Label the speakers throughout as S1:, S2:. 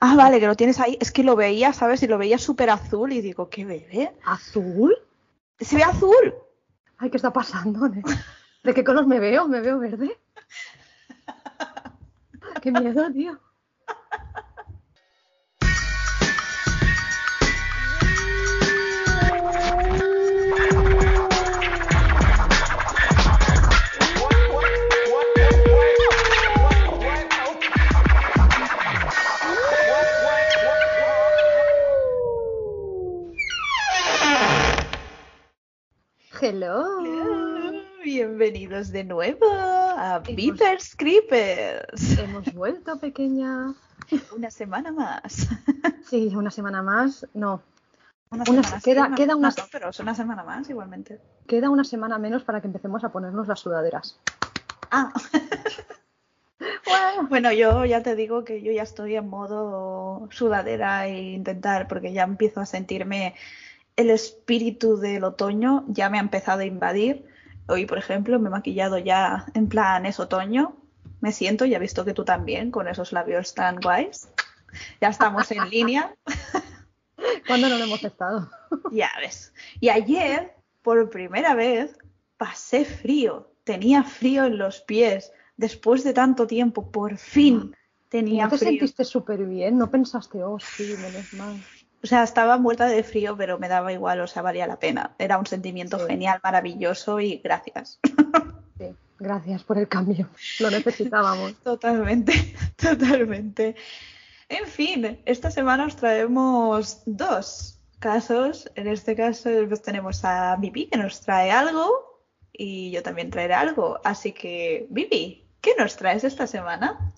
S1: Ah, vale, que lo tienes ahí. Es que lo veía, ¿sabes? Y lo veía súper azul y digo, ¿qué bebé?
S2: ¿Azul?
S1: Se ve azul.
S2: Ay, ¿qué está pasando? ¿De, ¿De qué color me veo? ¿Me veo verde? Qué miedo, tío. Hello.
S1: Bienvenidos de nuevo a Beepers Creepers.
S2: Hemos vuelto, pequeña.
S1: Una semana más.
S2: Sí, una semana más. No,
S1: Una,
S2: Una-
S1: semana
S2: queda-
S1: sí, una-
S2: queda una-
S1: no, pero es una semana más igualmente.
S2: queda una semana menos para que empecemos a ponernos las sudaderas.
S1: Ah,
S2: Bueno,
S1: bueno, yo ya te digo que yo ya estoy en modo sudadera e intentar, porque ya empiezo a sentirme el espíritu del otoño, ya me ha empezado a invadir. Hoy, por ejemplo, me he maquillado ya en plan es otoño. Me siento, ya he visto que tú también, con esos labios tan guays. Ya estamos en línea.
S2: ¿cuándo no lo hemos estado?
S1: Ya ves. Y ayer, por primera vez, pasé frío. Tenía frío en los pies. Después de tanto tiempo, por fin
S2: ¿Y
S1: tenía
S2: ¿No te
S1: frío.
S2: sentiste súper bien? ¿No pensaste, oh, sí, menos mal?
S1: O sea, estaba muerta de frío, pero me daba igual, o sea, valía la pena. Era un sentimiento
S2: Sí.
S1: genial, maravilloso y gracias.
S2: Sí, gracias por el cambio. Lo necesitábamos.
S1: Totalmente, totalmente. En fin, esta semana os traemos dos casos. En este caso pues, tenemos a Vivi que nos trae algo y yo también traeré algo. Así que, Vivi, ¿qué nos traes esta semana?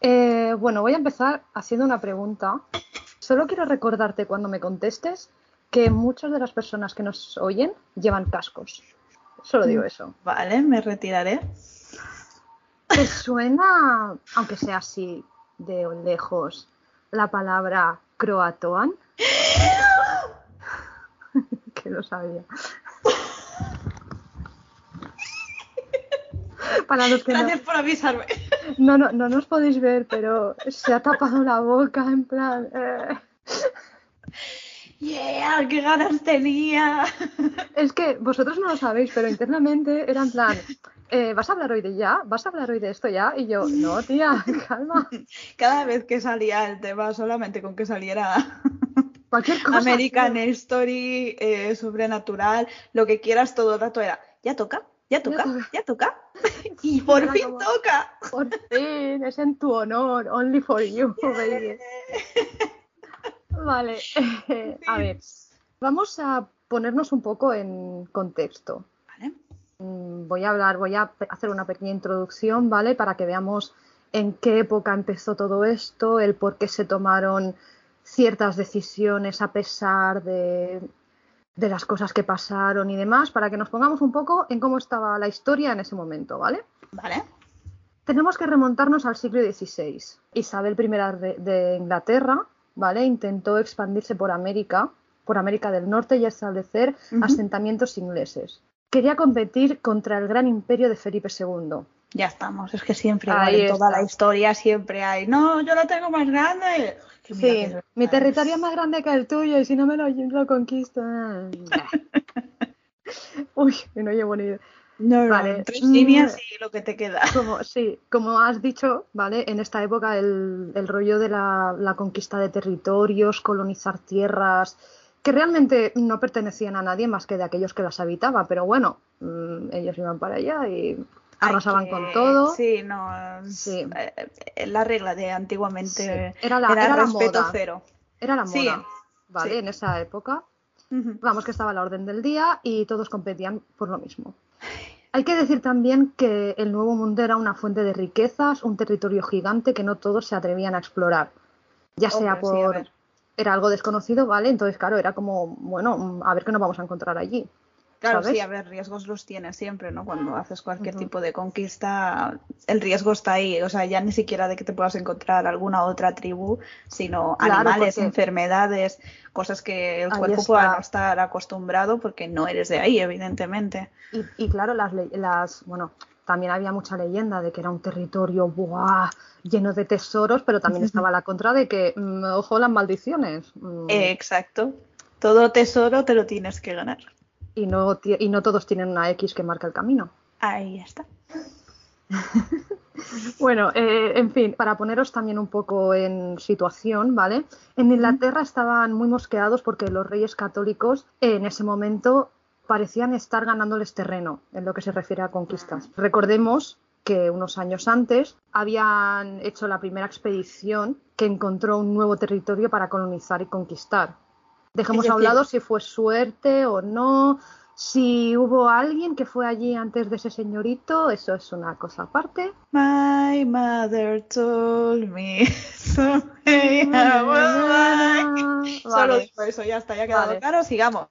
S2: Eh, bueno, voy a empezar haciendo una pregunta. Solo quiero recordarte cuando me contestes que muchas de las personas que nos oyen llevan cascos. Solo digo eso.
S1: Vale, me retiraré.
S2: ¿Te suena, aunque sea así de lejos, la palabra croatoan? que lo sabía. Para los que no,
S1: Gracias por avisarme.
S2: no, no, no nos podéis ver, pero se ha tapado la boca en plan... eh.
S1: ¡Yeah! ¡Qué ganas tenía!
S2: Es que vosotros no lo sabéis, pero internamente era en plan, eh, ¿vas a hablar hoy de ya? ¿Vas a hablar hoy de esto ya? Y yo, no, tía, calma.
S1: Cada vez que salía el tema, solamente con que saliera
S2: Cualquier cosa.
S1: American
S2: tío.
S1: Story, eh, sobrenatural, lo que quieras, todo el rato era, ya toca, ya toca, ya toca. y por
S2: Era
S1: fin
S2: como-
S1: toca.
S2: Por fin, es en tu honor, only for you, baby. Vale, a ver, vamos a ponernos un poco en contexto.
S1: Vale.
S2: Mm, Voy a hablar, voy a hacer una pequeña introducción, ¿vale? Para que veamos en qué época empezó todo esto, el por qué se tomaron ciertas decisiones a pesar de, de las cosas que pasaron y demás, para que nos pongamos un poco en cómo estaba la historia en ese momento, ¿vale?
S1: Vale.
S2: Tenemos que remontarnos al siglo XVI. Isabel I de, de Inglaterra, ¿vale? Intentó expandirse por América, por América del Norte y establecer asentamientos ingleses. Quería competir contra el gran imperio de Felipe II.
S1: Ya estamos, es que siempre igual, en toda la historia siempre hay, no, yo lo tengo más grande.
S2: Sí, mi territorio es más grande que el tuyo y si no me lo, lo conquisto. Uy, no llevo ni idea.
S1: No, no,
S2: Vale.
S1: tres líneas y lo que te queda.
S2: Como, sí, como has dicho, ¿vale? En esta época el, el rollo de la, la conquista de territorios, colonizar tierras, que realmente no pertenecían a nadie más que de aquellos que las habitaban, pero bueno, mm, ellos iban para allá y arrasaban con todo.
S1: Sí, no.
S2: Sí.
S1: eh, la regla de antiguamente
S2: Sí, Era la, era
S1: respeto
S2: moda.
S1: cero.
S2: Era la moda,
S1: Sí,
S2: ¿vale? En esa época. Vamos, que estaba la orden del día y todos competían por lo mismo. Hay que decir también que el Nuevo Mundo era una fuente de riquezas, un territorio gigante que no todos se atrevían a explorar. Ya sea
S1: Hombre,
S2: por... era algo desconocido, ¿vale? Entonces, claro, era como, bueno, a ver qué nos vamos a encontrar allí.
S1: Claro,
S2: ¿sabes?
S1: sí, a ver, riesgos los tienes siempre, ¿no? Cuando haces cualquier tipo de conquista, el riesgo está ahí. O sea, ya ni siquiera de que te puedas encontrar alguna otra tribu, sino
S2: Claro,
S1: animales,
S2: porque-
S1: enfermedades, cosas que el
S2: Ahí
S1: cuerpo
S2: está.
S1: pueda no estar acostumbrado porque no eres de ahí, evidentemente.
S2: Y, y claro, las, las, bueno, también había mucha leyenda de que era un territorio ¡buah! lleno de tesoros, pero también estaba la contra de que, mm, ojo, las maldiciones. Mm,
S1: Exacto. Todo tesoro te lo tienes que ganar.
S2: Y, no, y no todos tienen una X que marca el camino.
S1: Ahí está.
S2: Bueno, eh, en fin, para poneros también un poco en situación, ¿vale? En Inglaterra estaban muy mosqueados porque los reyes católicos en ese momento parecían estar ganándoles terreno en lo que se refiere a conquistas. Recordemos que unos años antes habían hecho la primera expedición que encontró un nuevo territorio para colonizar y conquistar. Dejemos a un lado si fue suerte o no, si hubo alguien que fue allí antes de ese señorito, eso es una cosa aparte.
S1: My mother told me someday I will like. Solo
S2: Vale,
S1: eso, ya está, ya ha quedado
S2: Vale.
S1: claro, sigamos.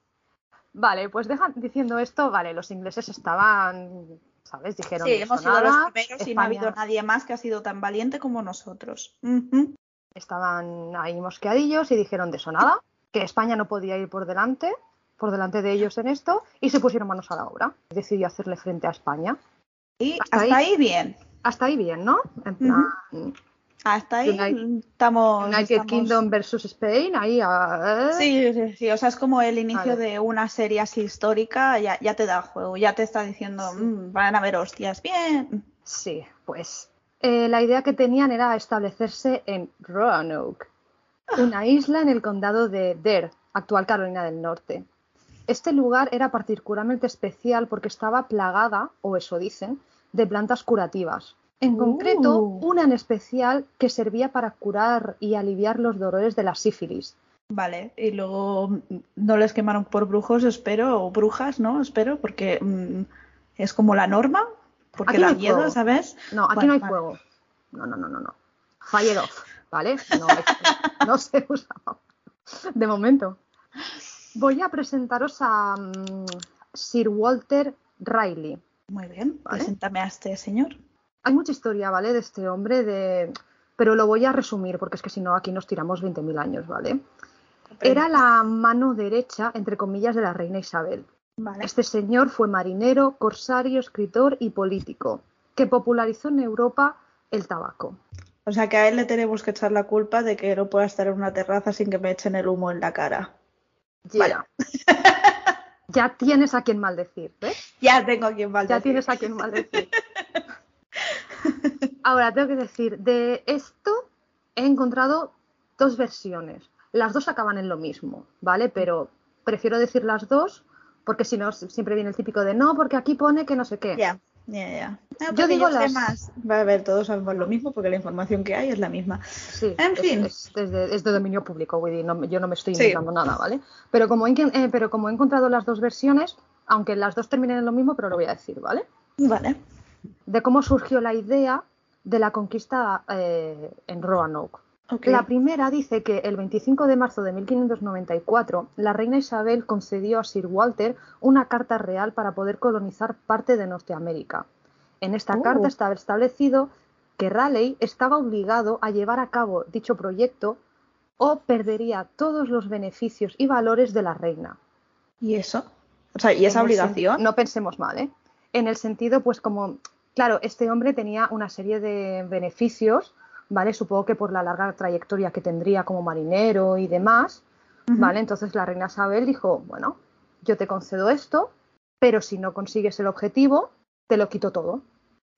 S2: vale, pues dejan, diciendo esto, vale, los ingleses estaban, ¿sabes? Dijeron
S1: Sí,
S2: "No
S1: hemos sido
S2: nada,
S1: los primeros y no ha habido nadie más que ha sido tan valiente como nosotros.
S2: Estaban ahí mosqueadillos y dijeron de eso nada, que España no podía ir por delante, por delante de ellos en esto, y se pusieron manos a la obra. Decidió hacerle frente a España.
S1: Y
S2: Hasta
S1: hasta,
S2: ahí.
S1: ahí. bien.
S2: Hasta ahí bien, ¿no? En plan,
S1: Hasta ahí
S2: United-
S1: estamos.
S2: United
S1: estamos-
S2: Kingdom versus Spain, ahí a...
S1: Sí, sí, sí. O sea, es como el inicio
S2: Vale.
S1: de una serie así histórica, ya, ya te da juego, ya te está diciendo,
S2: Sí.
S1: "Mm, van a haber hostias. Bien.
S2: Sí, pues eh, la idea que tenían era establecerse en Roanoke, una isla en el condado de Dare, actual Carolina del Norte. Este lugar era particularmente especial porque estaba plagada, o eso dicen, de plantas curativas. En
S1: Uh.
S2: concreto, una en especial que servía para curar y aliviar los dolores de la sífilis.
S1: Vale, y luego mm, no les quemaron por brujos, espero, o brujas, ¿no? Espero, porque mm, es como la norma, porque
S2: Aquí no
S1: da
S2: hay
S1: miedo. ¿sabes?
S2: No, aquí no hay
S1: vale.
S2: fuego. No, no, no, no, no. Fire off, ¿vale? No, no se usa de momento. Voy a presentaros a mm, Sir Walter Riley.
S1: Muy bien,
S2: Vale.
S1: preséntame a este señor.
S2: Hay mucha historia, ¿vale? De este hombre, de... pero lo voy a resumir porque es que si no aquí nos tiramos 20.000 años, ¿vale? Era la mano derecha, entre comillas, de la reina Isabel.
S1: Vale.
S2: Este señor fue marinero, corsario, escritor y político, que popularizó en Europa el tabaco.
S1: O sea que a él le tenemos que echar la culpa de que no pueda estar en una terraza sin que me echen el humo en la cara.
S2: Yeah. ya tienes a quien maldecir, ¿ves?
S1: Ya tengo a quien
S2: Ya
S1: maldecir.
S2: tienes a quien maldecir. Ahora, tengo que decir, de esto he encontrado dos versiones. Las dos acaban en lo mismo, ¿vale? Pero prefiero decir las dos porque si no, siempre viene el típico de no, porque aquí pone que no sé qué.
S1: Ya, ya, ya. No,
S2: Yo
S1: porque
S2: digo
S1: sé
S2: las-
S1: más. Va a ver, todos sabemos lo mismo porque la información que hay es la misma.
S2: Sí,
S1: En
S2: es,
S1: fin.
S2: es, es de, es de dominio público, no, yo no me estoy
S1: Sí.
S2: inventando nada, ¿vale? Pero como, he, eh, pero como he encontrado las dos versiones, aunque las dos terminen en lo mismo, pero lo voy a decir, ¿vale?
S1: Vale.
S2: De cómo surgió la idea de la conquista eh, en Roanoke. La primera dice que el 25 de marzo de 1594 la reina Isabel concedió a Sir Walter una carta real para poder colonizar parte de Norteamérica. En esta
S1: Oh.
S2: carta estaba establecido que Raleigh estaba obligado a llevar a cabo dicho proyecto o perdería todos los beneficios y valores de la reina.
S1: ¿Y eso? O sea, ¿y esa
S2: En
S1: obligación?
S2: No pensemos mal, ¿eh? En el sentido, pues como, claro, este hombre tenía una serie de beneficios, ¿vale? Supongo que por la larga trayectoria que tendría como marinero y demás. ¿vale? Entonces la reina Isabel dijo, bueno, yo te concedo esto, pero si no consigues el objetivo, te lo quito todo.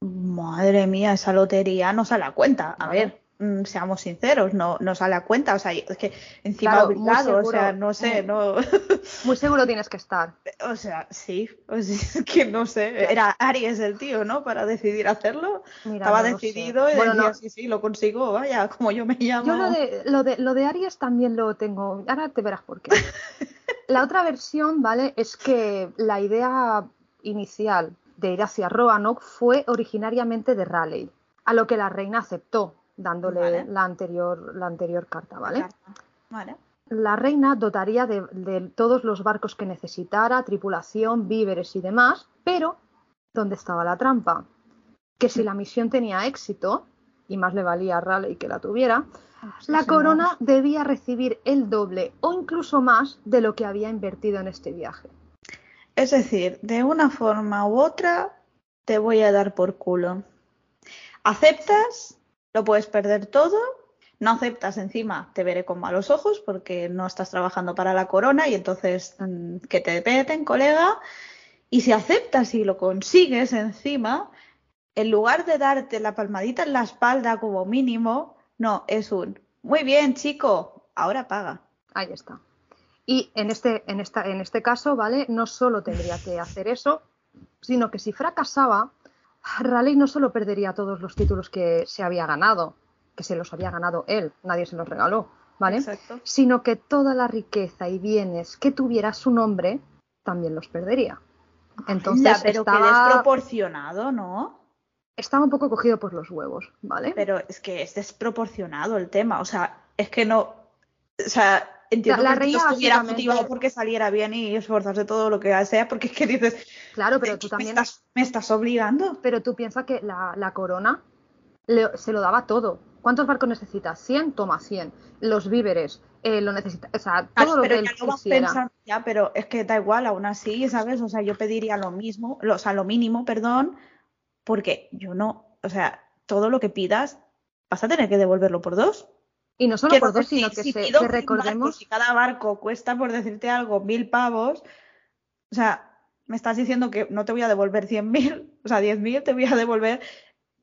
S1: Madre mía, esa lotería no sale a cuenta. A ver, mm, seamos sinceros, no, no sale a cuenta. O sea, es que encima
S2: Claro,
S1: obligado, o sea, no sé, no.
S2: Muy seguro tienes que estar.
S1: O sea, sí, o sea, es que no sé. Era Aries el tío, ¿no? Para decidir hacerlo.
S2: Mira,
S1: Estaba
S2: no
S1: decidido y
S2: Bueno,
S1: decía,
S2: no,
S1: sí, sí, lo consigo, vaya, como yo me llamo.
S2: Yo lo de, lo, de, lo de Aries también lo tengo. Ahora te verás por qué. La otra versión, ¿vale? Es que la idea inicial de ir hacia Roanoke fue originariamente de Raleigh, a lo que la reina aceptó, dándole
S1: Vale.
S2: la, anterior, la anterior carta, ¿vale?
S1: Vale.
S2: La reina dotaría de, de todos los barcos que necesitara, tripulación, víveres y demás, pero ¿dónde estaba la trampa? Que si la misión tenía éxito, y más le valía a Raleigh que la tuviera, la corona debía recibir el doble o incluso más de lo que había invertido en este viaje.
S1: Es decir, de una forma u otra te voy a dar por culo. ¿Aceptas? Lo puedes perder todo. No aceptas encima, te veré con malos ojos porque no estás trabajando para la corona y entonces mm, que te peten, colega. Y si aceptas y lo consigues encima, en lugar de darte la palmadita en la espalda como mínimo, no, es un muy bien, chico, ahora paga.
S2: Ahí está. Y en este, en esta, en este caso, ¿vale? No solo tendría que hacer eso, sino que si fracasaba, Raleigh no solo perdería todos los títulos que se había ganado, que se los había ganado él, nadie se los regaló, ¿vale?
S1: Exacto.
S2: Sino que toda la riqueza y bienes que tuviera su nombre también los perdería. Entonces
S1: Ya, pero que
S2: estaba,
S1: desproporcionado, ¿no?
S2: estaba un poco cogido por los huevos, ¿vale?
S1: Pero es que es desproporcionado el tema. O sea, es que no. O sea, entiendo
S2: La- la
S1: que
S2: reina
S1: estuviera motivado porque saliera bien y esforzarse todo lo que sea, porque es que dices,
S2: Claro, pero
S1: "Es
S2: tú también
S1: me estás, me estás obligando.
S2: Pero tú piensas que la, la corona le- se lo daba todo. ¿Cuántos barcos necesitas? 100, toma 100. Los víveres, eh, lo necesita, o sea, todo lo
S1: pero
S2: que él
S1: ya
S2: quisiera.
S1: pensando, ya, pero es que da igual, aún así, ¿sabes? O sea, yo pediría lo mismo, lo- o sea, lo mínimo, perdón, porque yo no, o sea, todo lo que pidas, vas a tener que devolverlo por dos.
S2: Y no solo
S1: Quiero
S2: por dos,
S1: decir,
S2: sino que,
S1: si
S2: se-
S1: pido
S2: que recordemos.
S1: y cada barco cuesta, por decirte algo, mil pavos, o sea, me estás diciendo que no te voy a devolver cien mil, o sea, diez mil, te voy a devolver,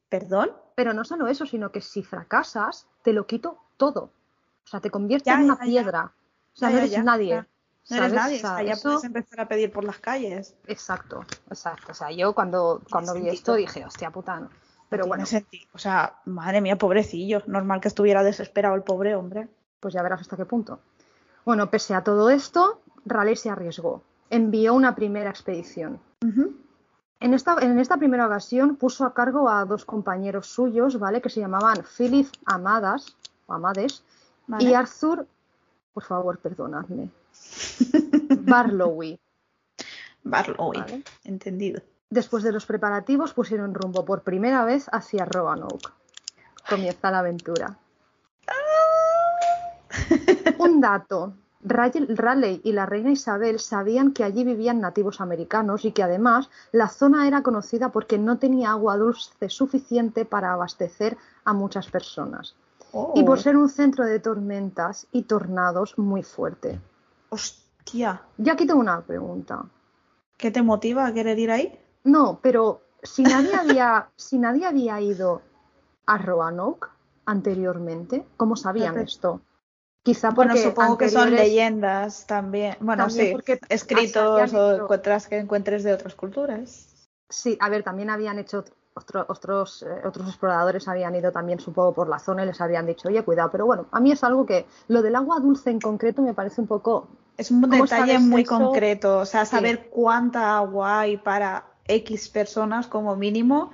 S1: perdón,
S2: Pero no solo eso, sino que si fracasas, te lo quito todo. O sea, te convierte
S1: Ya,
S2: en una
S1: ya, ya.
S2: piedra. O sea, no eres nadie.
S1: ya. no eres
S2: ¿sabes?
S1: nadie, ya puedes empezar a pedir por las calles.
S2: Exacto, exacto. O sea, yo cuando, cuando vi esto dije, hostia puta, no. Pero
S1: No
S2: bueno,
S1: sentido. O sea, madre mía, pobrecillo. Normal que estuviera desesperado el pobre hombre.
S2: pues ya verás hasta qué punto. Bueno, pese a todo esto, Raleigh se arriesgó. Envió una primera expedición. En esta, en esta primera ocasión puso a cargo a dos compañeros suyos, ¿vale? Que se llamaban Philip Amadas, o Amades,
S1: Vale.
S2: y Arthur, por favor, perdonadme, Barlowy.
S1: Barlow,
S2: Vale.
S1: entendido.
S2: Después de los preparativos pusieron rumbo por primera vez hacia Roanoke. Comienza la aventura. Un dato. Raleigh y la reina Isabel sabían que allí vivían nativos americanos y que además la zona era conocida porque no tenía agua dulce suficiente para abastecer a muchas personas. Y por
S1: Oh,
S2: ser un centro de tormentas y tornados muy fuerte.
S1: Hostia,
S2: Ya aquí tengo una pregunta.
S1: ¿qué te motiva a querer ir ahí?
S2: No, pero si nadie había, si nadie había ido a Roanoke anteriormente, ¿cómo sabían esto? Quizá porque
S1: Bueno, supongo que son leyendas también. Bueno,
S2: También
S1: sí,
S2: porque
S1: escritos o
S2: hecho-
S1: encuentras que encuentres de otras culturas.
S2: Sí, a ver, también habían hecho otro- otros, eh, otros exploradores habían ido también, supongo, por la zona y les habían dicho, oye, cuidado. Pero bueno, a mí es algo que lo del agua dulce en concreto me parece un poco.
S1: Es un
S2: ¿Cómo
S1: detalle muy
S2: eso?
S1: concreto, o sea,
S2: Sí.
S1: saber cuánta agua hay para X personas como mínimo.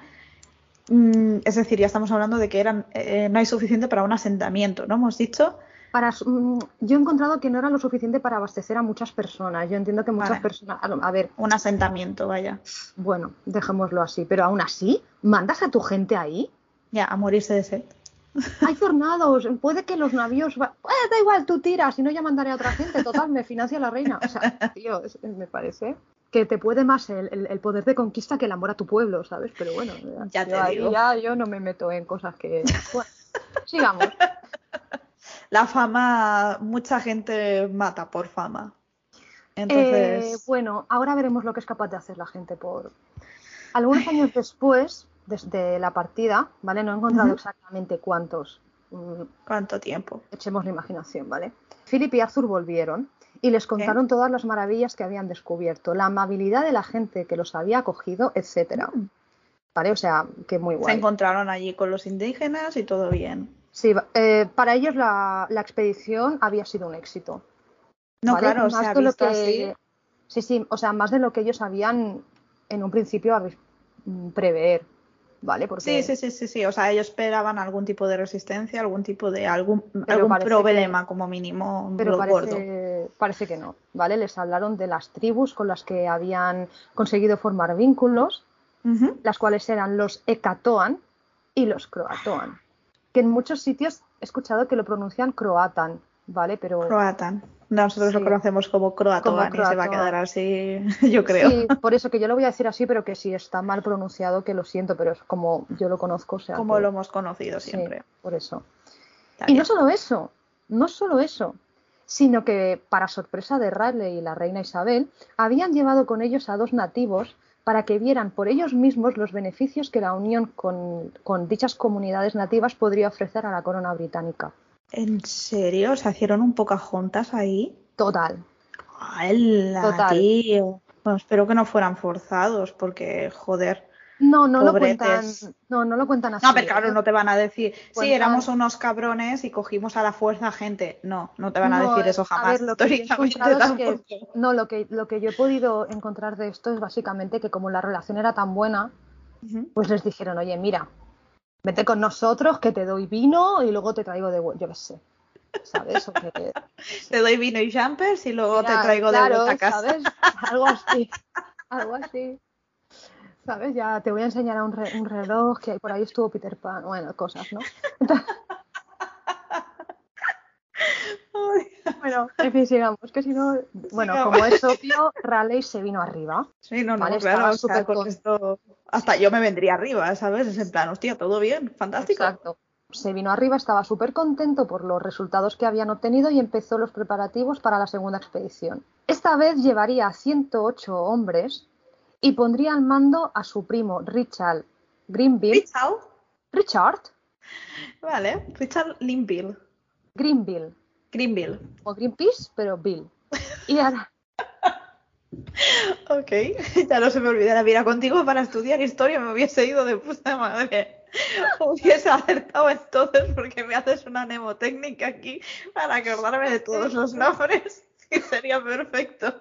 S1: Mm, es decir, ya estamos hablando de que eran, eh, no hay suficiente para un asentamiento, ¿no? Hemos dicho.
S2: Para, mm, yo he encontrado que no era lo suficiente para abastecer a muchas personas. Yo entiendo que muchas
S1: Vale.
S2: personas. A, a ver,
S1: Un asentamiento, vaya.
S2: bueno, dejémoslo así. Pero aún así, ¿mandas a tu gente ahí?
S1: Ya, a morirse de sed.
S2: Hay tornados, puede que los navíos. va- Eh, da igual, tú tiras, si no ya mandaré a otra gente. Total, me financia la reina. O sea, tío, es- me parece que te puede más el, el- el poder de conquista que el amor a tu pueblo, ¿sabes? Pero bueno,
S1: Ya
S2: yo
S1: te
S2: ahí
S1: digo.
S2: ya yo no me meto en cosas que. Bueno, sigamos.
S1: La fama, mucha gente mata por fama.
S2: Eh,
S1: Entonces,
S2: bueno, ahora veremos lo que es capaz de hacer la gente por. Algunos años después, desde la partida, ¿vale? No he encontrado exactamente cuántos. mm,
S1: ¿cuánto tiempo?
S2: echemos la imaginación, ¿vale? Philip y Arthur volvieron y les contaron todas las maravillas que habían descubierto, la amabilidad de la gente que los había acogido, etcétera.
S1: Mm.
S2: ¿Vale? O sea, que muy
S1: Se
S2: guay.
S1: encontraron allí con los indígenas y todo bien.
S2: Sí, eh, para ellos la, la expedición había sido un éxito.
S1: No,
S2: ¿vale?
S1: claro,
S2: Más de lo que-
S1: así.
S2: Sí, sí, o sea, más de lo que ellos habían en un principio mm, prever, ¿vale? Porque
S1: Sí, sí, sí, sí, sí. O sea, ellos esperaban algún tipo de resistencia, algún tipo de algún,
S2: Pero
S1: algún
S2: parece
S1: problema como mínimo
S2: Pero parece, parece que no, ¿vale? Les hablaron de las tribus con las que habían conseguido formar vínculos, las cuales eran los Ecatoan y los Croatoan, que en muchos sitios he escuchado que lo pronuncian Croatan, ¿vale? Pero
S1: Croatan. Nosotros lo conocemos como croatoan
S2: Como
S1: y se va a quedar así, yo creo.
S2: Sí, por eso que yo lo voy a decir así, pero que si está mal pronunciado, que lo siento, pero es como yo lo conozco, o sea
S1: como
S2: que-
S1: lo hemos conocido
S2: sí,
S1: siempre.
S2: por eso.
S1: Está
S2: Y
S1: bien.
S2: no solo eso, no solo eso, sino que para sorpresa de Raleigh y la reina Isabel, habían llevado con ellos a dos nativos para que vieran por ellos mismos los beneficios que la unión con, con dichas comunidades nativas podría ofrecer a la corona británica.
S1: ¿En serio? ¿Se hicieron un Pocahontas ahí?
S2: Total.
S1: ¡Hala,
S2: Total.
S1: tío! Bueno, espero que no fueran forzados, porque, joder.
S2: No, no lo cuentan, no, no lo cuentan así.
S1: No, pero claro,
S2: ¿eh?
S1: no te van a decir, sí, éramos unos cabrones y cogimos a la fuerza gente. No, no te van a
S2: No,
S1: decir eso
S2: a
S1: jamás.
S2: ver, lo que yo he es que-. No, lo que, lo que yo he podido encontrar de esto es básicamente que como la relación era tan buena, pues les dijeron, oye, mira, vete con nosotros que te doy vino y luego te traigo de vuelta, yo qué sé, ¿sabes? O que,
S1: Te doy vino y jumpers y luego te traigo de vuelta a casa.
S2: ¿sabes? Algo así, algo así. ¿Sabes? Ya te voy a enseñar a un, re- un reloj que por ahí estuvo Peter Pan, bueno, cosas, ¿no? Bueno, en fin, sigamos, que si no, bueno,
S1: Sigamos.
S2: como es obvio, Raleigh se vino arriba.
S1: Sí, no, no,
S2: Vale,
S1: claro,
S2: súper
S1: con
S2: con-
S1: esto hasta yo me vendría arriba, ¿sabes? Es en plan, hostia, todo bien, fantástico.
S2: Exacto. Se vino arriba, estaba súper contento por los resultados que habían obtenido y empezó los preparativos para la segunda expedición. Esta vez llevaría a 108 hombres y pondría al mando a su primo Richard Greenville.
S1: Richard,
S2: Richard
S1: vale, Richard Linville,
S2: Greenville.
S1: Greenville.
S2: O Greenpeace, pero Bill. Y ahora,
S1: Ok, ya no se me olvidará. Mira, contigo para estudiar historia me hubiese ido de puta madre. Hubiese acertado entonces porque me haces una mnemotécnica aquí para acordarme de todos los nombres y sería perfecto.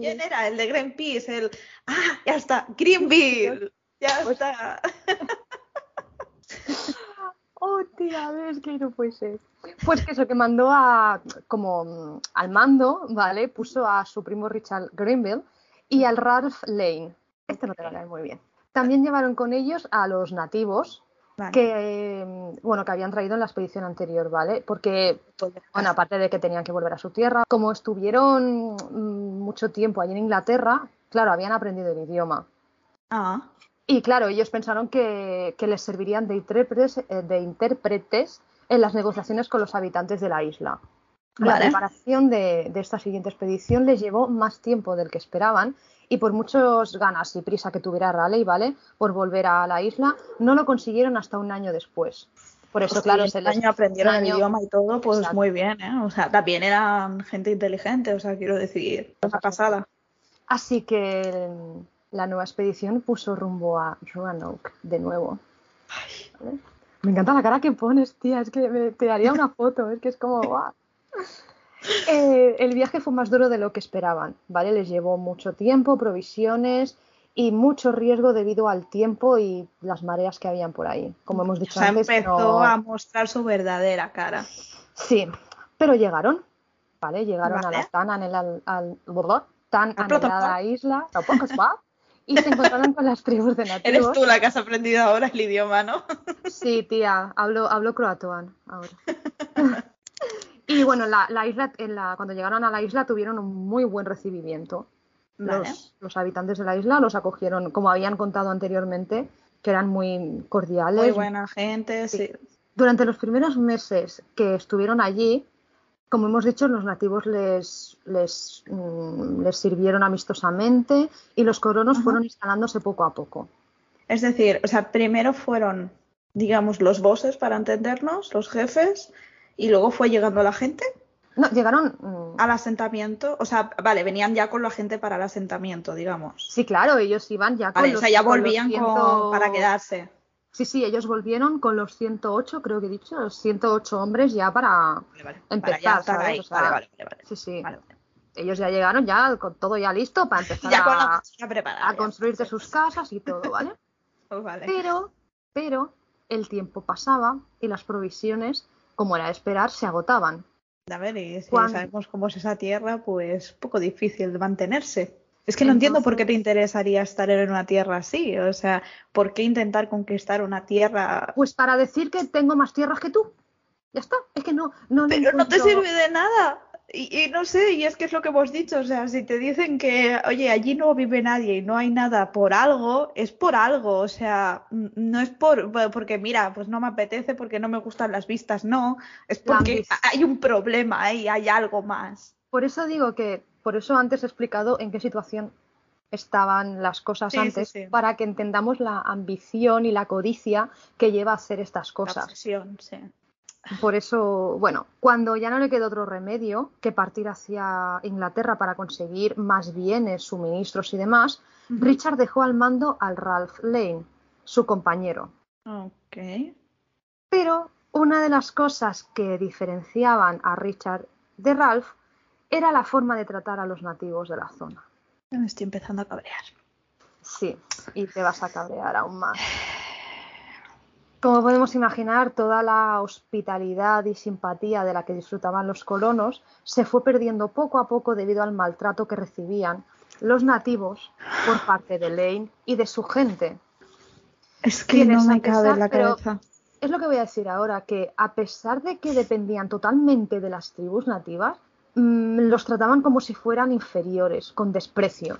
S1: ¿Quién era? El de Greenpeace, el... Ah, ya está, Greenville. Ya
S2: Pues-
S1: está.
S2: Oh, tía, ves que no puede ser. Pues que eso, que mandó a, como al mando, ¿vale? Puso a su primo Richard Greenville y al Ralph Lane. Este no te va a caer muy bien. También llevaron con ellos a los nativos
S1: Vale.
S2: que, mm, bueno, que habían traído en la expedición anterior, ¿vale? Porque, bueno, aparte de que tenían que volver a su tierra, como estuvieron mm, mucho tiempo allí en Inglaterra, claro, habían aprendido el idioma.
S1: Ah,
S2: Y claro, ellos pensaron que, que les servirían de intérpretes, eh, de intérpretes en las negociaciones con los habitantes de la isla. La preparación de, de esta siguiente expedición les llevó más tiempo del que esperaban y por muchos ganas y prisa que tuviera Raleigh, ¿vale? Por volver a la isla, no lo consiguieron hasta un año después. Por eso,
S1: Pues
S2: claro, se les...
S1: año aprendieron el idioma y todo, pues
S2: Exacto.
S1: muy bien, ¿eh? O sea, también eran gente inteligente, o sea, quiero decir, una pasada.
S2: Así que la nueva expedición puso rumbo a Roanoke de nuevo. ¿Vale? Me encanta la cara que pones, tía. Es que me- te haría una foto. Es que es como. ¡guau! Eh, el viaje fue más duro de lo que esperaban, ¿vale? Les llevó mucho tiempo, provisiones y mucho riesgo debido al tiempo y las mareas que habían por ahí. Como hemos
S1: O
S2: dicho
S1: sea,
S2: antes,
S1: empezó
S2: no-
S1: a mostrar su verdadera cara.
S2: Sí, pero llegaron, ¿vale? Llegaron
S1: Vale.
S2: a la tan, anhelal- al- tan anhelada isla, tampoco es y se encontraron con las tribus de
S1: Eres
S2: nativos.
S1: tú la que has aprendido ahora el idioma, ¿no?
S2: Sí, tía, hablo, hablo croatoan ahora. y bueno, la, la isla, en la, cuando llegaron a la isla tuvieron un muy buen recibimiento.
S1: Vale.
S2: Los, habitantes de la isla los acogieron, como habían contado anteriormente, que eran muy cordiales,
S1: Muy buena gente, sí.
S2: Durante los primeros meses que estuvieron allí, como hemos dicho, los nativos les, les, mm, les sirvieron amistosamente y los colonos
S1: Ajá.
S2: fueron instalándose poco a poco.
S1: Es decir, o sea, primero fueron, digamos, los bosses para entendernos, los jefes, y luego fue llegando la gente
S2: No, llegaron. mm,
S1: al asentamiento. O sea, vale, venían ya con la gente para el asentamiento, digamos.
S2: Sí, claro, ellos iban ya con
S1: Vale, o
S2: los,
S1: sea, ya volvían con- para quedarse.
S2: Sí, sí, ellos volvieron con los 108, creo que he dicho, los 108 hombres ya para
S1: Vale, vale.
S2: empezar,
S1: para ya
S2: ¿sabes? O sea,
S1: vale, vale, vale, vale.
S2: Sí, sí. Ellos ya llegaron ya con todo ya listo para empezar
S1: Ya con la
S2: a,
S1: preparada.
S2: a construirse sus casas y todo, ¿vale?
S1: Pues vale.
S2: Pero, pero el tiempo pasaba y las provisiones, como era de esperar, se agotaban.
S1: A ver, y si
S2: Cuando-
S1: sabemos cómo es esa tierra, pues poco difícil de mantenerse. Es que no entiendo por qué te interesaría estar en una tierra así. O sea, ¿por qué intentar conquistar una tierra?
S2: Pues para decir que tengo más tierras que tú. Ya está. Es que no, no.
S1: Pero no te sirve de nada. Y, no sé, y es que es lo que hemos dicho, o sea, si te dicen que, oye, allí no vive nadie y no hay nada por algo, es por algo, o sea, no es por, porque mira, pues no me apetece porque no me gustan las vistas, no, es porque hay un problema ahí, hay algo más.
S2: Por eso digo que, por eso antes he explicado en qué situación estaban las cosas antes, para que entendamos la ambición y la codicia que lleva a hacer estas cosas.
S1: La sí.
S2: Por eso, bueno, cuando ya no le quedó otro remedio que partir hacia Inglaterra para conseguir más bienes, suministros y demás, Richard dejó al mando al Ralph Lane, su compañero.
S1: Ok.
S2: Pero una de las cosas que diferenciaban a Richard de Ralph era la forma de tratar a los nativos de la zona.
S1: Me estoy empezando a cabrear.
S2: Sí, y te vas a cabrear aún más. Como podemos imaginar, toda la hospitalidad y simpatía de la que disfrutaban los colonos se fue perdiendo poco a poco debido al maltrato que recibían los nativos por parte de Lane y de su gente.
S1: Es que no me cabe la cabeza.
S2: Es lo que voy a decir ahora, que a pesar de que dependían totalmente de las tribus nativas, mm, los trataban como si fueran inferiores, con desprecio.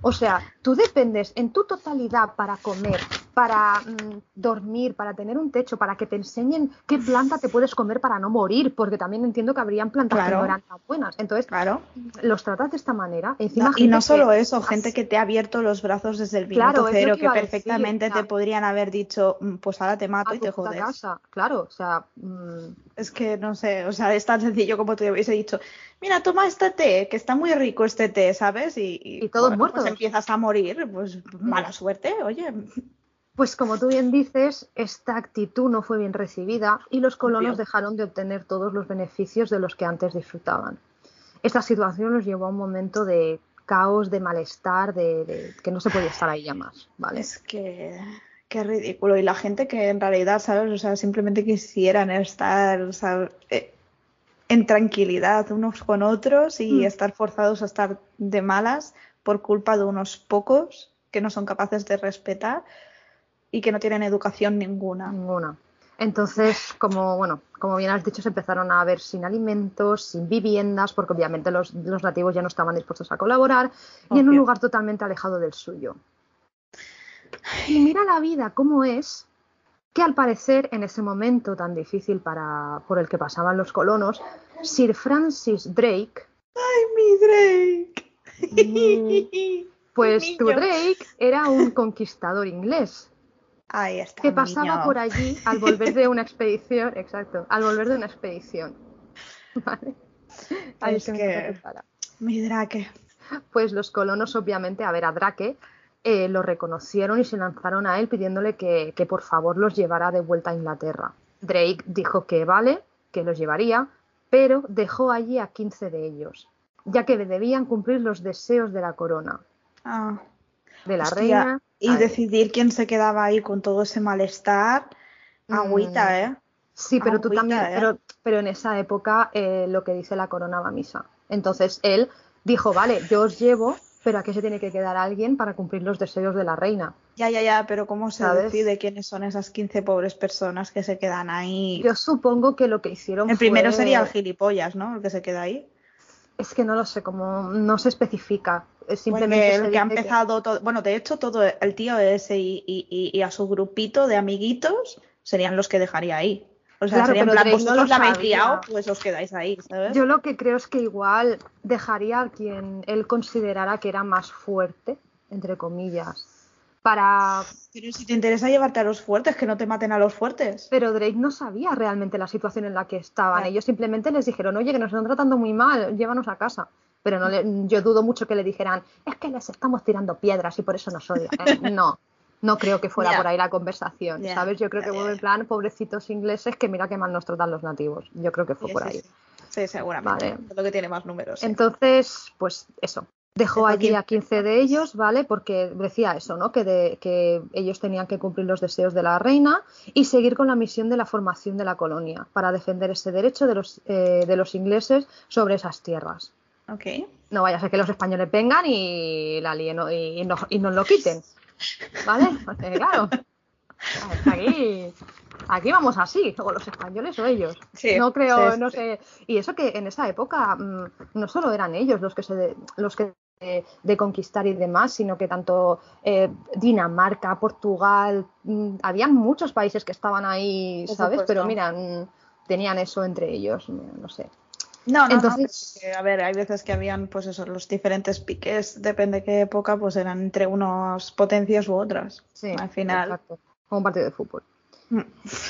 S2: O sea, tú dependes en tu totalidad para comer, para mm, dormir, para tener un techo, para que te enseñen qué planta te puedes comer para no morir, porque también entiendo que habrían plantas que no eran tan buenas. Entonces,
S1: claro.
S2: los tratas de esta manera. Encima,
S1: y no solo eso, gente que te ha abierto los brazos desde el minuto cero, que, perfectamente te podrían haber dicho, mm, pues ahora te mato y te jodes. Casa.
S2: Claro, o sea. Mm.
S1: Es que no sé, o sea, es tan sencillo como te hubiese dicho, mira, toma este té, que está muy rico este té, ¿sabes? Y,
S2: y, todos pues muertos.
S1: empiezas a morir, pues mala suerte, oye.
S2: Pues como tú bien dices, esta actitud no fue bien recibida y los colonos dejaron de obtener todos los beneficios de los que antes disfrutaban. Esta situación los llevó a un momento de caos, de malestar, de, que no se podía estar ahí ya más, ¿vale?
S1: Es que qué ridículo. Y la gente que en realidad, ¿sabes? O sea, simplemente quisieran estar eh, en tranquilidad unos con otros y mm. estar forzados a estar de malas por culpa de unos pocos que no son capaces de respetar y que no tienen educación ninguna.
S2: Ninguna. Entonces, como bueno, como bien has dicho, se empezaron a ver sin alimentos, sin viviendas, porque obviamente los, nativos ya no estaban dispuestos a colaborar, y en un lugar totalmente alejado del suyo. Y mira la vida cómo es, que al parecer en ese momento tan difícil para, por el que pasaban los colonos, Sir Francis Drake.
S1: ¡Ay, mi Drake!
S2: Mm, pues tu Drake era un conquistador inglés que pasaba por allí al volver de una expedición, exacto, al volver de una expedición. ¿Vale?
S1: Ahí es que... Mi Drake.
S2: Pues los colonos, obviamente, a ver, a Drake eh, lo reconocieron y se lanzaron a él pidiéndole que, que por favor los llevara de vuelta a Inglaterra. Drake dijo que vale, que los llevaría, pero dejó allí a 15 de ellos, ya que debían cumplir los deseos de la corona.
S1: Ah.
S2: De la reina
S1: y decidir quién se quedaba ahí con todo ese malestar. Agüita, mm. ¿eh?
S2: Sí, pero tú también, ¿eh? pero, pero en esa época eh, lo que dice la corona va a misa. Entonces él dijo, vale, yo os llevo, pero aquí se tiene que quedar alguien para cumplir los deseos de la reina.
S1: Ya, ya, ya, pero ¿cómo se decide quiénes son esas 15 pobres personas que se quedan ahí?
S2: Yo supongo que lo que hicieron
S1: El primero sería el gilipollas, ¿no? El que se queda ahí.
S2: Es que no lo sé, como no se especifica. Simplemente
S1: el que ha empezado todo. Bueno, de hecho, todo el tío ese y, a su grupito de amiguitos serían los que dejaría ahí. O sea, serían plan, vosotros la habéis guiado, pues os quedáis ahí, ¿sabes?
S2: Yo lo que creo es que igual dejaría a quien él considerara que era más fuerte, entre comillas para...
S1: Pero si te interesa llevarte a los fuertes, que no te maten a los fuertes.
S2: Pero Drake no sabía realmente la situación en la que estaban. Ellos simplemente les dijeron, oye, que nos están tratando muy mal, llévanos a casa. Pero no yo dudo mucho que le dijeran, es que les estamos tirando piedras y por eso nos odian. Eh, no, no creo que fuera por ahí la conversación, ¿sabes? Yo creo que fue en plan, pobrecitos ingleses, que mira qué mal nos tratan los nativos. Yo creo que fue por ahí.
S1: Sí, seguramente. Es lo que tiene más números.
S2: Entonces, pues eso. Dejó allí a 15 de ellos, ¿vale? Porque decía eso, ¿no? Que, de, que ellos tenían que cumplir los deseos de la reina y seguir con la misión de la formación de la colonia para defender ese derecho de los, eh, de los ingleses sobre esas tierras.
S1: Ok.
S2: No vaya a ser que los españoles vengan y, la y, y, nos lo quiten, ¿vale? Porque, claro. Aquí, aquí vamos así, o los españoles o ellos.
S1: Sí,
S2: no creo,
S1: sí,
S2: no sé. Y eso que en esa época mm, no solo eran ellos los que se de, los que de, de conquistar y demás, sino que tanto eh, Dinamarca, Portugal, mm, habían muchos países que estaban ahí, ¿sabes? Pero mira, mm, tenían eso entre ellos, no sé.
S1: No, no,
S2: Entonces-
S1: no, a ver, hay veces que habían, pues eso, los diferentes piques, depende de qué época, pues eran entre unas potencias u otras.
S2: Sí,
S1: Al final.
S2: exacto. Como un partido de fútbol.
S1: Mm.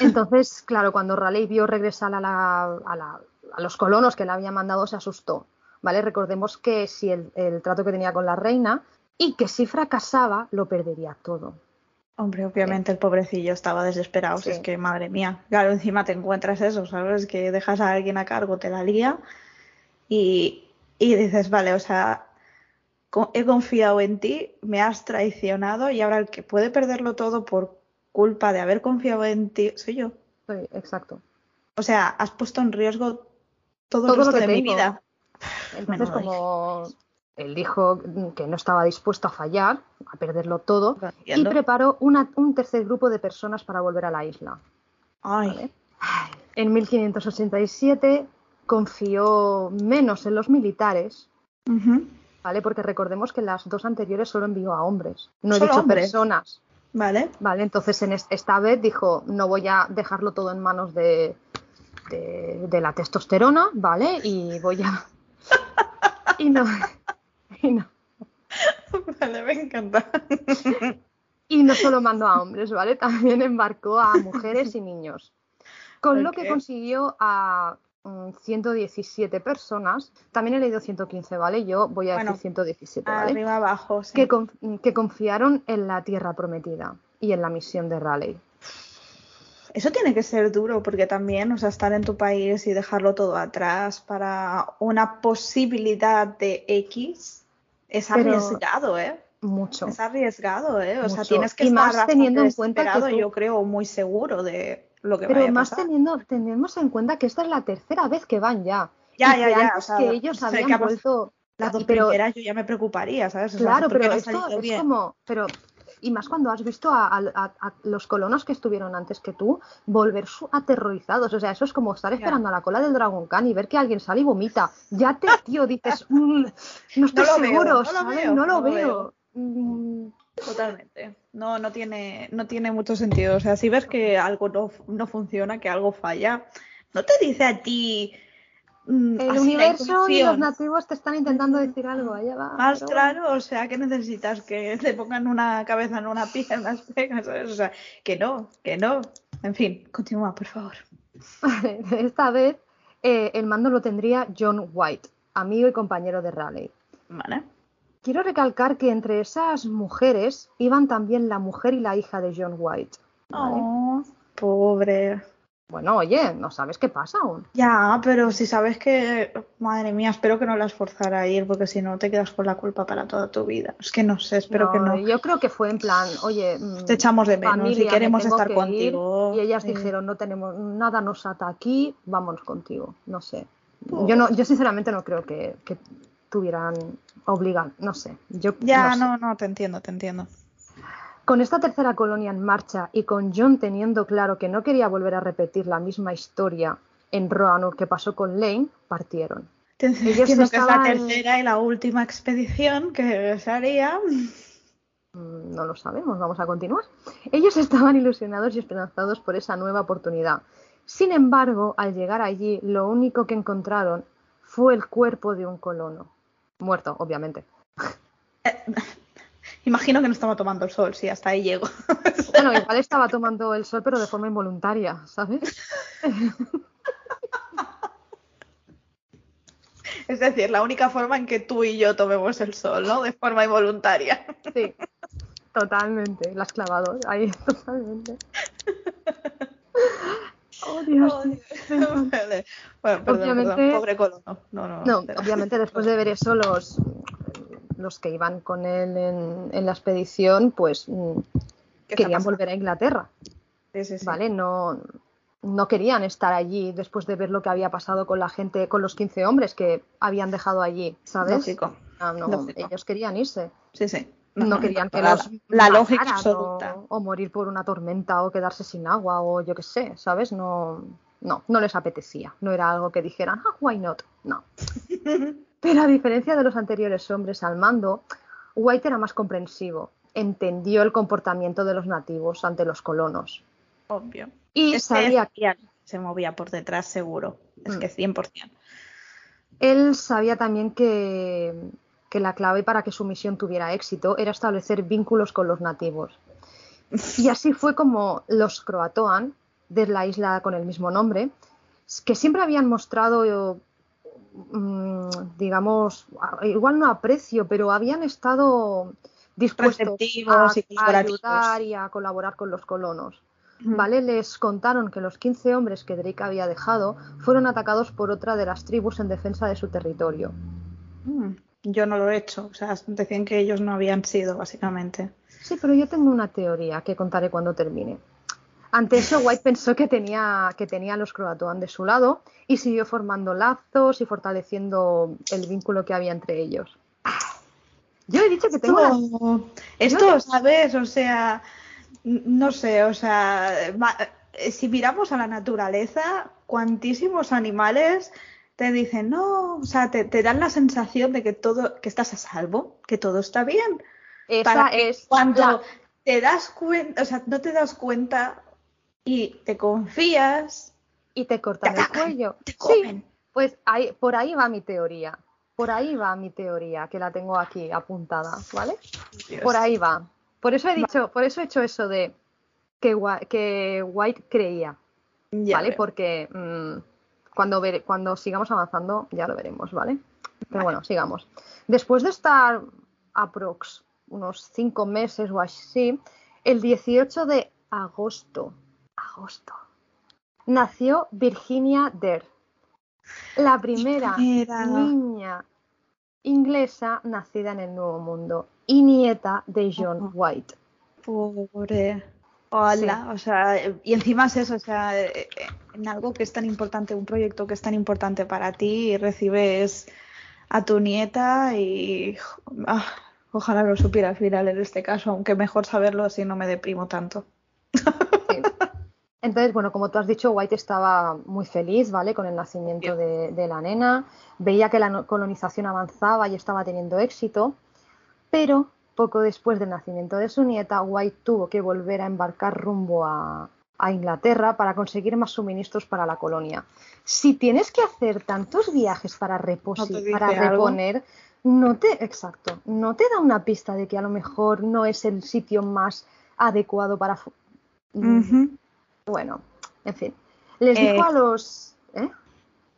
S2: Entonces, claro, cuando Raleigh vio regresar a, la- a la- a los colonos que le había mandado, se asustó. ¿Vale? Recordemos que si el, el trato que tenía con la reina y que si fracasaba, lo perdería todo.
S1: Hombre, obviamente el pobrecillo estaba desesperado,
S2: Sí.
S1: es que madre mía. Claro, encima te encuentras eso, ¿sabes? Que dejas a alguien a cargo, te la lía y, y dices, vale, o sea, he confiado en ti, me has traicionado y ahora el que puede perderlo todo por culpa de haber confiado en ti soy yo.
S2: Sí, exacto.
S1: O sea, has puesto en riesgo todo,
S2: Todo
S1: el
S2: lo
S1: resto
S2: que
S1: de mi vida.
S2: Entonces,
S1: Menudo
S2: como él dijo que no estaba dispuesto a fallar, a perderlo todo, y preparó una- un tercer grupo de personas para volver a la isla.
S1: Ay,
S2: ¿vale? En 1587 confió menos en los militares, ¿vale? Porque recordemos que las dos anteriores solo envió a hombres, no he dicho
S1: hombres.
S2: personas,
S1: Vale.
S2: ¿vale? Entonces en es- esta vez dijo, no voy a dejarlo todo en manos de, de, de la testosterona, ¿vale? Y voy a... y no... Y no,
S1: Vale, me encanta.
S2: y no solo mandó a hombres, ¿vale? También embarcó a mujeres y niños. Con lo que consiguió a mm, 117 personas. También he leído 115, ¿vale? Yo voy a
S1: Bueno,
S2: decir 117, ¿vale?
S1: Arriba abajo, sí.
S2: Que, que confiaron en la tierra prometida y en la misión de Raleigh.
S1: Eso tiene que ser duro porque también, o sea, estar en tu país y dejarlo todo atrás para una posibilidad de X es arriesgado, ¿eh?
S2: Mucho.
S1: Es arriesgado, ¿eh? O sea, tienes que
S2: Y
S1: estar
S2: más teniendo en cuenta que tú-
S1: yo creo, muy seguro de lo que
S2: Pero
S1: vaya a
S2: más
S1: pasar.
S2: teniendo, tenemos en cuenta que esta es la tercera vez que van ya.
S1: Ya,
S2: y
S1: ya,
S2: que
S1: ya,
S2: antes
S1: o sea,
S2: que ellos habían
S1: que
S2: vuelto.
S1: Las dos
S2: pero-
S1: primeras yo ya me preocuparía, ¿sabes? O
S2: Claro,
S1: ¿por qué
S2: pero esto es como, pero y más cuando has visto a, a- a- a los colonos que estuvieron antes que tú volver aterrorizados, o sea, eso es como estar esperando a la cola del Dragon Khan y ver que alguien sale y vomita. Ya te, tío, dices, "Mm, no estoy
S1: No veo,
S2: seguro,
S1: no lo
S2: ¿sabes?
S1: veo,
S2: no lo
S1: no lo
S2: veo. Mm,
S1: Totalmente. No, no tiene, no tiene mucho sentido. O sea, si ves que algo no, no funciona, que algo falla, no te dice a ti. Mm,
S2: El universo y los nativos te están intentando decir algo, allá va.
S1: Más
S2: pero bueno.
S1: claro, o sea, que necesitas que te pongan una cabeza en una ¿sabes? O sea, que no, que no. En fin, continúa, por favor.
S2: Vale, Esta vez eh, el mando lo tendría John White, amigo y compañero de Raleigh.
S1: Vale.
S2: Quiero recalcar que entre esas mujeres iban también la mujer y la hija de John White. ¿vale?
S1: Oh, pobre.
S2: Bueno, oye, no sabes qué pasa aún.
S1: Ya, pero si sabes que, madre mía, espero que no las forzara a ir, porque si no te quedas con la culpa para toda tu vida. Es que no sé, espero que no.
S2: Yo creo que fue en plan, oye, mm,
S1: Te echamos de menos y
S2: familia,
S1: queremos estar
S2: que
S1: contigo.
S2: ir. Y ellas
S1: Sí.
S2: dijeron, no tenemos, nada nos ata aquí, vámonos contigo. No sé. Yo no, yo sinceramente no creo que, que tuvieran obligan, no sé. Yo
S1: Ya,
S2: no sé.
S1: no, no, te entiendo, te entiendo.
S2: Con esta tercera colonia en marcha y con John teniendo claro que no quería volver a repetir la misma historia en Roanoke que pasó con Lane, partieron.
S1: Te
S2: Ellos
S1: entiendo que es la
S2: estaban-
S1: tercera y la última expedición que se haría.
S2: Mm, No lo sabemos, vamos a continuar. Ellos estaban ilusionados y esperanzados por esa nueva oportunidad. Sin embargo, al llegar allí, lo único que encontraron fue el cuerpo de un colono. Muerto, obviamente.
S1: Imagino que no estaba tomando el sol, sí, hasta ahí llego.
S2: Bueno, igual estaba tomando el sol, pero de forma involuntaria, ¿sabes?
S1: Es decir, la única forma en que tú y yo tomemos el sol, ¿no? De forma involuntaria.
S2: Sí, totalmente. La has clavado ahí, totalmente. Oh, Dios.
S1: Vale. Bueno, perdón,
S2: Obviamente-
S1: perdón, pobre colono. No, no,
S2: No,
S1: espera.
S2: obviamente después de ver eso, los, los que iban con él en, en la expedición, pues mm,
S1: ¿Qué está
S2: querían volver a Inglaterra,
S1: Sí, sí, sí.
S2: ¿vale? No, no querían estar allí después de ver lo que había pasado con la gente, con los 15 hombres que habían dejado allí, ¿sabes?
S1: Lógico.
S2: No,
S1: Lógico.
S2: ellos querían irse.
S1: Sí, sí.
S2: no, querían que
S1: la,
S2: los
S1: la lógica absoluta.
S2: o, o morir por una tormenta o quedarse sin agua o yo qué sé, ¿sabes? No, no, no les apetecía. No era algo que dijeran, ah, why not? No. Pero a diferencia de los anteriores hombres al mando, White era más comprensivo. Entendió el comportamiento de los nativos ante los colonos.
S1: Obvio.
S2: Y
S1: que
S2: sabía
S1: decían, se movía por detrás seguro. Es
S2: Mm.
S1: que 100%.
S2: Él sabía también que, que la clave para que su misión tuviera éxito era establecer vínculos con los nativos. Y así fue como los Croatoan, de la isla con el mismo nombre, que siempre habían mostrado, digamos, a- igual no aprecio, pero habían estado dispuestos a, a ayudar y a colaborar con los colonos. ¿Vale? Les contaron que los 15 hombres que Drake había dejado fueron atacados por otra de las tribus en defensa de su territorio.
S1: Mm, Yo no lo he hecho. O sea, decían que ellos no habían sido, básicamente.
S2: Sí, pero yo tengo una teoría que contaré cuando termine. Ante eso, White pensó que tenía, que tenía a los Croatoan de su lado y siguió formando lazos y fortaleciendo el vínculo que había entre ellos. Yo he dicho que tengo.
S1: Esto, ¿sabes? O sea, no sé, o sea, eh, si miramos a la naturaleza, cuantísimos animales te dicen, no, o sea, te, te dan la sensación de que todo, que estás a salvo, que todo está bien.
S2: Esa
S1: Para
S2: es
S1: cuando
S2: la-
S1: te das cuenta, o sea, no te das cuenta y te confías,
S2: y te cortan
S1: te
S2: el cuello.
S1: te
S2: Sí, pues ahí, por ahí va mi teoría. Por ahí va mi teoría, que la tengo aquí apuntada, ¿vale?
S1: Dios.
S2: Por ahí va. Por eso he dicho, por eso he hecho eso de que, que White creía,
S1: Ya
S2: ¿vale?
S1: veo.
S2: Porque mm, cuando, vere- cuando sigamos avanzando ya lo veremos, ¿vale? Pero
S1: Vale.
S2: bueno, sigamos. Después de estar aprox unos cinco meses o así, el 18 de agosto, agosto, nació Virginia Dare, la primera niña inglesa nacida en el Nuevo Mundo y nieta de John. White.
S1: Pobre. Hola, o sea, y encima es eso, o sea, eh, eh, en algo que es tan importante, un proyecto que es tan importante para ti, y recibes a tu nieta y ah, ojalá lo supiera al final en este caso, aunque mejor saberlo así no me deprimo tanto.
S2: Entonces, bueno, como tú has dicho, White estaba muy feliz, ¿vale? Con el nacimiento de, de la nena. Veía que la colonización avanzaba y estaba teniendo éxito. Pero poco después del nacimiento de su nieta, White tuvo que volver a embarcar rumbo a, a Inglaterra para conseguir más suministros para la colonia. Si tienes que hacer tantos viajes para, reposi-
S1: ¿No
S2: para
S1: algo?
S2: reponer, no te, exacto, no te da una pista de que a lo mejor no es el sitio más adecuado para,
S1: Ujú.
S2: Bueno, en fin. Les
S1: Eh,
S2: dijo a los. ¿eh?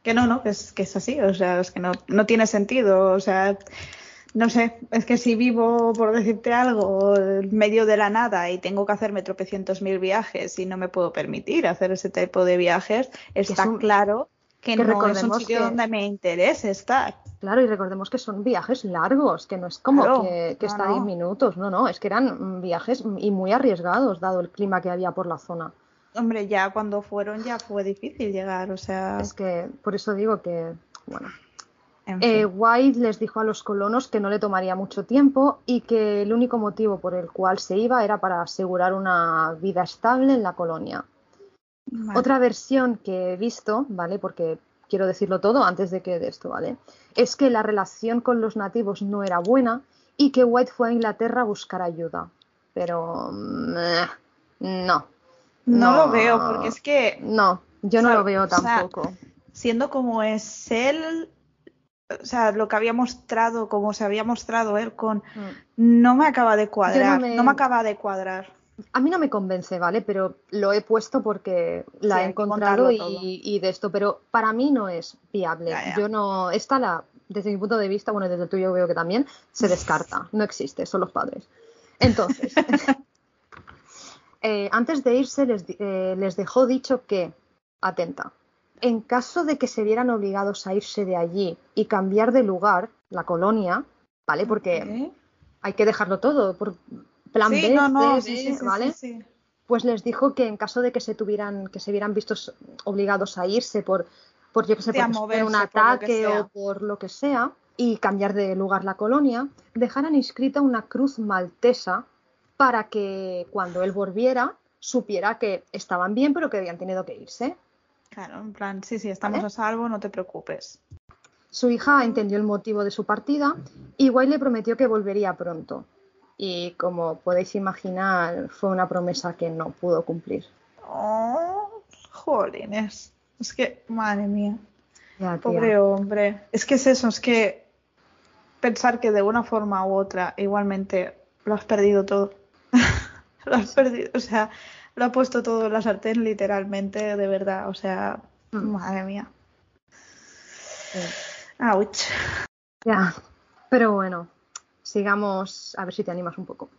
S1: Que no, no, que es, que es así, o sea, es que no, no tiene sentido, o sea, no sé, es que si vivo, por decirte algo, en medio de la nada y tengo que hacerme tropecientos mil viajes y no me puedo permitir hacer ese tipo de viajes, está
S2: un-
S1: claro que,
S2: que
S1: no es un
S2: recordemos
S1: sitio
S2: que-
S1: donde me interese estar.
S2: Claro, y recordemos que son viajes largos, que no es como
S1: Claro,
S2: que, que
S1: no,
S2: está
S1: no.
S2: 10 minutos, no, no, es que eran viajes y muy arriesgados, dado el clima que había por la zona.
S1: Hombre, ya cuando fueron ya fue difícil llegar, o sea,
S2: Es que por eso digo que, bueno.
S1: en
S2: Eh. White les dijo a los colonos que no le tomaría mucho tiempo y que el único motivo por el cual se iba era para asegurar una vida estable en la colonia.
S1: Vale.
S2: Otra versión que he visto, ¿vale? Porque quiero decirlo todo antes de que de esto, ¿vale? Es que la relación con los nativos no era buena y que White fue a Inglaterra a buscar ayuda. Pero mm, eh, no.
S1: No lo veo, porque es que
S2: No, yo no
S1: O sea,
S2: lo veo
S1: o sea,
S2: tampoco.
S1: siendo como es él, o sea, lo que había mostrado, como se había mostrado él con,
S2: Mm.
S1: no me acaba de cuadrar,
S2: me-
S1: no me acaba de cuadrar.
S2: A mí no me convence, ¿vale? Pero lo he puesto porque la
S1: Sí,
S2: he encontrado y, de esto, pero para mí no es viable.
S1: Ya, ya.
S2: Yo no, esta la, desde mi punto de vista, bueno, desde el tuyo veo que también, se descarta, no existe, son los padres. Entonces, eh, antes de irse les, eh, les dejó dicho que, atenta, en caso de que se vieran obligados a irse de allí y cambiar de lugar, la colonia, ¿vale? Porque hay que dejarlo todo por plan
S1: Sí,
S2: B,
S1: no, no,
S2: C,
S1: sí, sí,
S2: ¿vale? Pues les dijo que en caso de que se tuvieran, que se vieran vistos obligados a irse por, por yo que sé, por un
S1: moverse,
S2: ataque o por lo que sea, y cambiar de lugar la colonia, dejaran inscrita una cruz maltesa para que cuando él volviera supiera que estaban bien pero que habían tenido que irse.
S1: Claro, en plan, sí, sí, estamos a salvo, no te preocupes.
S2: Su hija entendió el motivo de su partida y White le prometió que volvería pronto. Y como podéis imaginar, fue una promesa que no pudo cumplir.
S1: Oh, jolines. Es que, madre mía. Pobre hombre. Es que es eso, es que pensar que de una forma u otra igualmente lo has perdido todo. Lo has perdido, o sea, lo ha puesto todo en la sartén literalmente, de verdad, o sea, mm. madre mía. Ouch.
S2: Ya, pero bueno, sigamos, a ver si te animas un poco.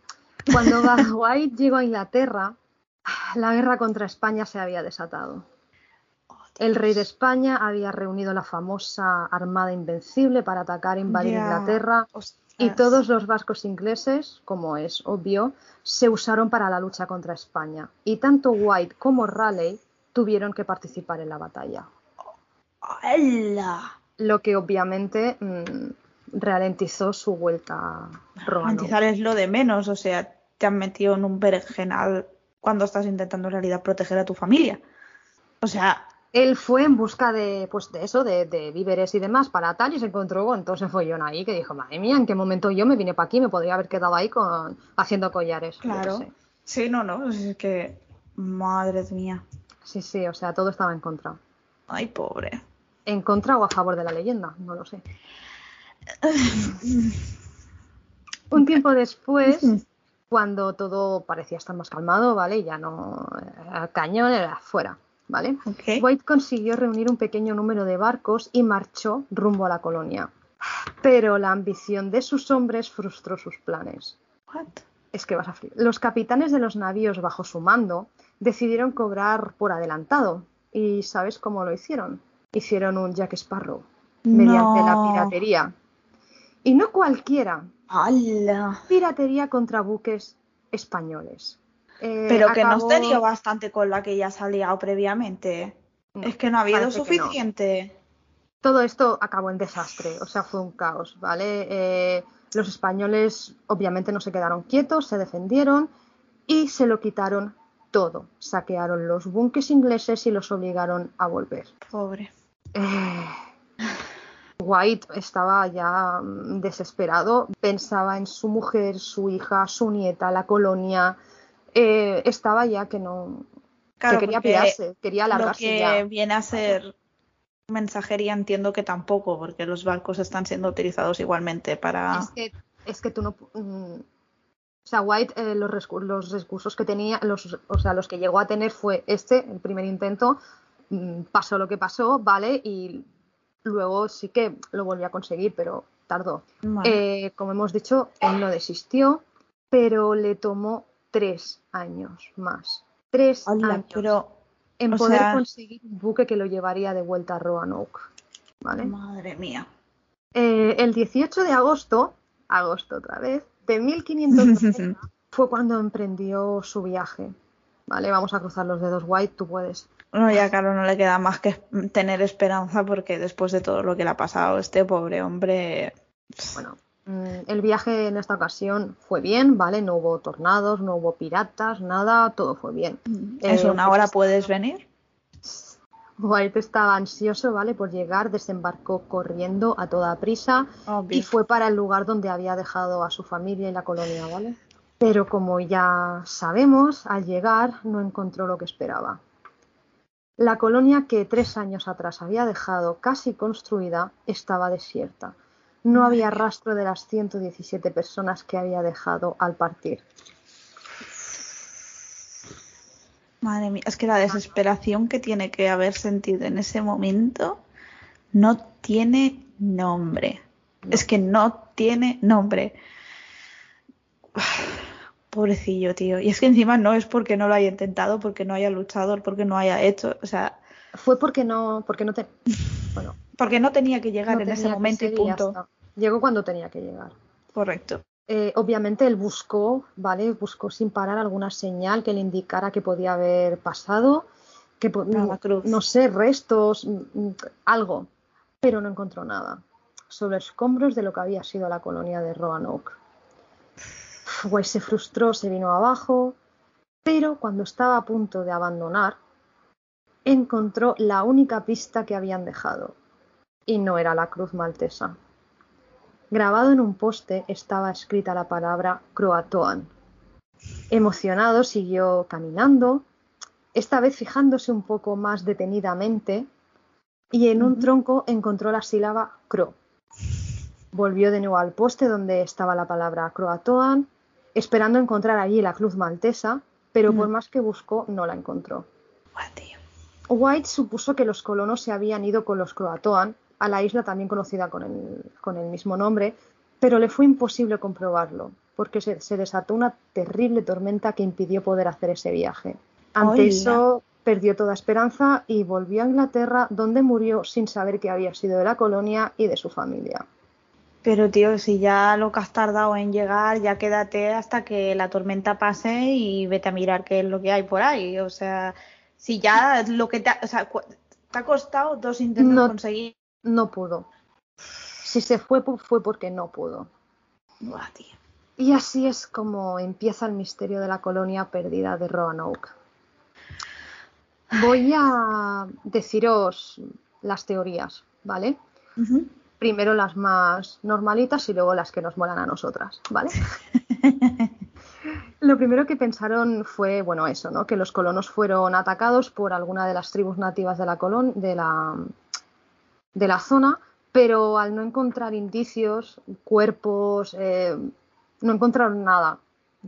S2: Cuando White llegó a Inglaterra, la guerra contra España se había desatado. El rey de España había reunido la famosa Armada Invencible para atacar e invadir Inglaterra y todos los vascos ingleses, como es obvio, se usaron para la lucha contra España. Y tanto White como Raleigh tuvieron que participar en la batalla. Lo que obviamente mm, ralentizó su vuelta
S1: Ralentizar es lo de menos, o sea, te han metido en un berenjenal cuando estás intentando en realidad proteger a tu familia. O sea,
S2: él fue en busca de, pues de eso, de, víveres y demás para tal y se encontró con todo ese follón ahí que dijo, madre mía, ¿en qué momento yo me vine para aquí? Me podría haber quedado ahí con haciendo collares.
S1: Claro. Sí, no, no, es que, madre mía.
S2: Sí, sí, o sea, todo estaba en contra.
S1: Ay, pobre.
S2: ¿En contra o a favor de la leyenda? No lo sé. Un tiempo después, cuando todo parecía estar más calmado, ¿vale? Ya no... El cañón era fuera ¿vale? White consiguió reunir un pequeño número de barcos y marchó rumbo a la colonia. Pero la ambición de sus hombres frustró sus planes. Es que vas a Los capitanes de los navíos bajo su mando decidieron cobrar por adelantado. ¿Y sabes cómo lo hicieron? Hicieron un Jack Sparrow mediante la piratería. Y no cualquiera. Piratería contra buques españoles.
S1: Eh, Pero que no no te bastante con la que ya se ha liado previamente. es que no ha habido suficiente.
S2: Todo esto acabó en desastre, o sea, fue un caos, ¿vale? Eh, los españoles obviamente no se quedaron quietos, se defendieron y se lo quitaron todo. Saquearon los buques ingleses y los obligaron a volver.
S1: Pobre.
S2: Eh, White estaba ya mm, desesperado, pensaba en su mujer, su hija, su nieta, la colonia, eh, estaba ya que no que quería pillarse, quería alargarse
S1: lo que viene a ser mensajería entiendo que tampoco, porque los barcos están siendo utilizados igualmente para.
S2: Es que, es que tú no. Mm, o sea, White, eh, los, los, recursos que tenía, los, o sea, los que llegó a tener fue este, el primer intento, mm, pasó lo que pasó, ¿vale? Y luego sí que lo volvió a conseguir, pero tardó. Eh, como hemos dicho, él no desistió, pero le tomó tres años más. Tres años.
S1: Pero,
S2: en poder conseguir un buque que lo llevaría de vuelta a Roanoke. ¿vale?
S1: Madre mía.
S2: Eh, el 18 de agosto, agosto otra vez, de 1500 fue cuando emprendió su viaje. Vale, vamos a cruzar los dedos, White, tú puedes.
S1: No, ya claro, no le queda más que tener esperanza porque después de todo lo que le ha pasado este pobre hombre.
S2: Bueno, el viaje en esta ocasión fue bien, ¿vale? No hubo tornados, no hubo piratas, nada, todo fue bien.
S1: Mm, ¿Es una hora puedes venir?
S2: White estaba ansioso, ¿vale? Por llegar, desembarcó corriendo a toda prisa y fue para el lugar donde había dejado a su familia y la colonia, ¿vale? Pero como ya sabemos, al llegar no encontró lo que esperaba. La colonia que tres años atrás había dejado casi construida estaba desierta no había rastro de las 117 personas que había dejado al partir.
S1: Madre mía, es que la desesperación que tiene que haber sentido en ese momento no tiene nombre. Es que no tiene nombre. Pobrecillo, tío. Y es que encima no es porque no lo haya intentado, porque no haya luchado, porque no haya hecho. O sea.
S2: Fue porque no, porque no te.
S1: Bueno, porque no tenía que llegar en ese momento y punto.
S2: Llegó cuando tenía que llegar.
S1: Correcto.
S2: Eh, obviamente él buscó, ¿vale? Buscó sin parar alguna señal que le indicara que podía haber pasado, que no sé, restos, mm, mm, algo, pero no encontró nada. sobre escombros de lo que había sido la colonia de Roanoke. White se frustró, se vino abajo, pero cuando estaba a punto de abandonar, encontró la única pista que habían dejado, y no era la cruz maltesa. Grabado en un poste estaba escrita la palabra Croatoan. Emocionado siguió caminando, esta vez fijándose un poco más detenidamente, y en un tronco encontró la sílaba Cro. Volvió de nuevo al poste donde estaba la palabra Croatoan, esperando encontrar allí la cruz maltesa, pero por más que buscó no la encontró. White supuso que los colonos se habían ido con los Croatoan a la isla también conocida con el, mismo nombre, pero le fue imposible comprobarlo, porque se, desató una terrible tormenta que impidió poder hacer ese viaje. Ante eso perdió toda esperanza y volvió a Inglaterra, donde murió sin saber qué había sido de la colonia y de su familia.
S1: Pero tío, si ya lo que has tardado en llegar, ya quédate hasta que la tormenta pase y vete a mirar qué es lo que hay por ahí. O sea, si ya lo que te ha, o sea, te ha costado dos intentos
S2: no,
S1: conseguir.
S2: No pudo. Si se fue, fue porque no pudo.
S1: Buah, tío.
S2: Y así es como empieza el misterio de la colonia perdida de Roanoke. Voy a deciros las teorías, ¿vale? primero las más normalitas y luego las que nos molan a nosotras, ¿vale? Lo primero que pensaron fue, bueno, eso, ¿no? Que los colonos fueron atacados por alguna de las tribus nativas de la, de la, de la zona, pero al no encontrar indicios, cuerpos, eh, no encontraron nada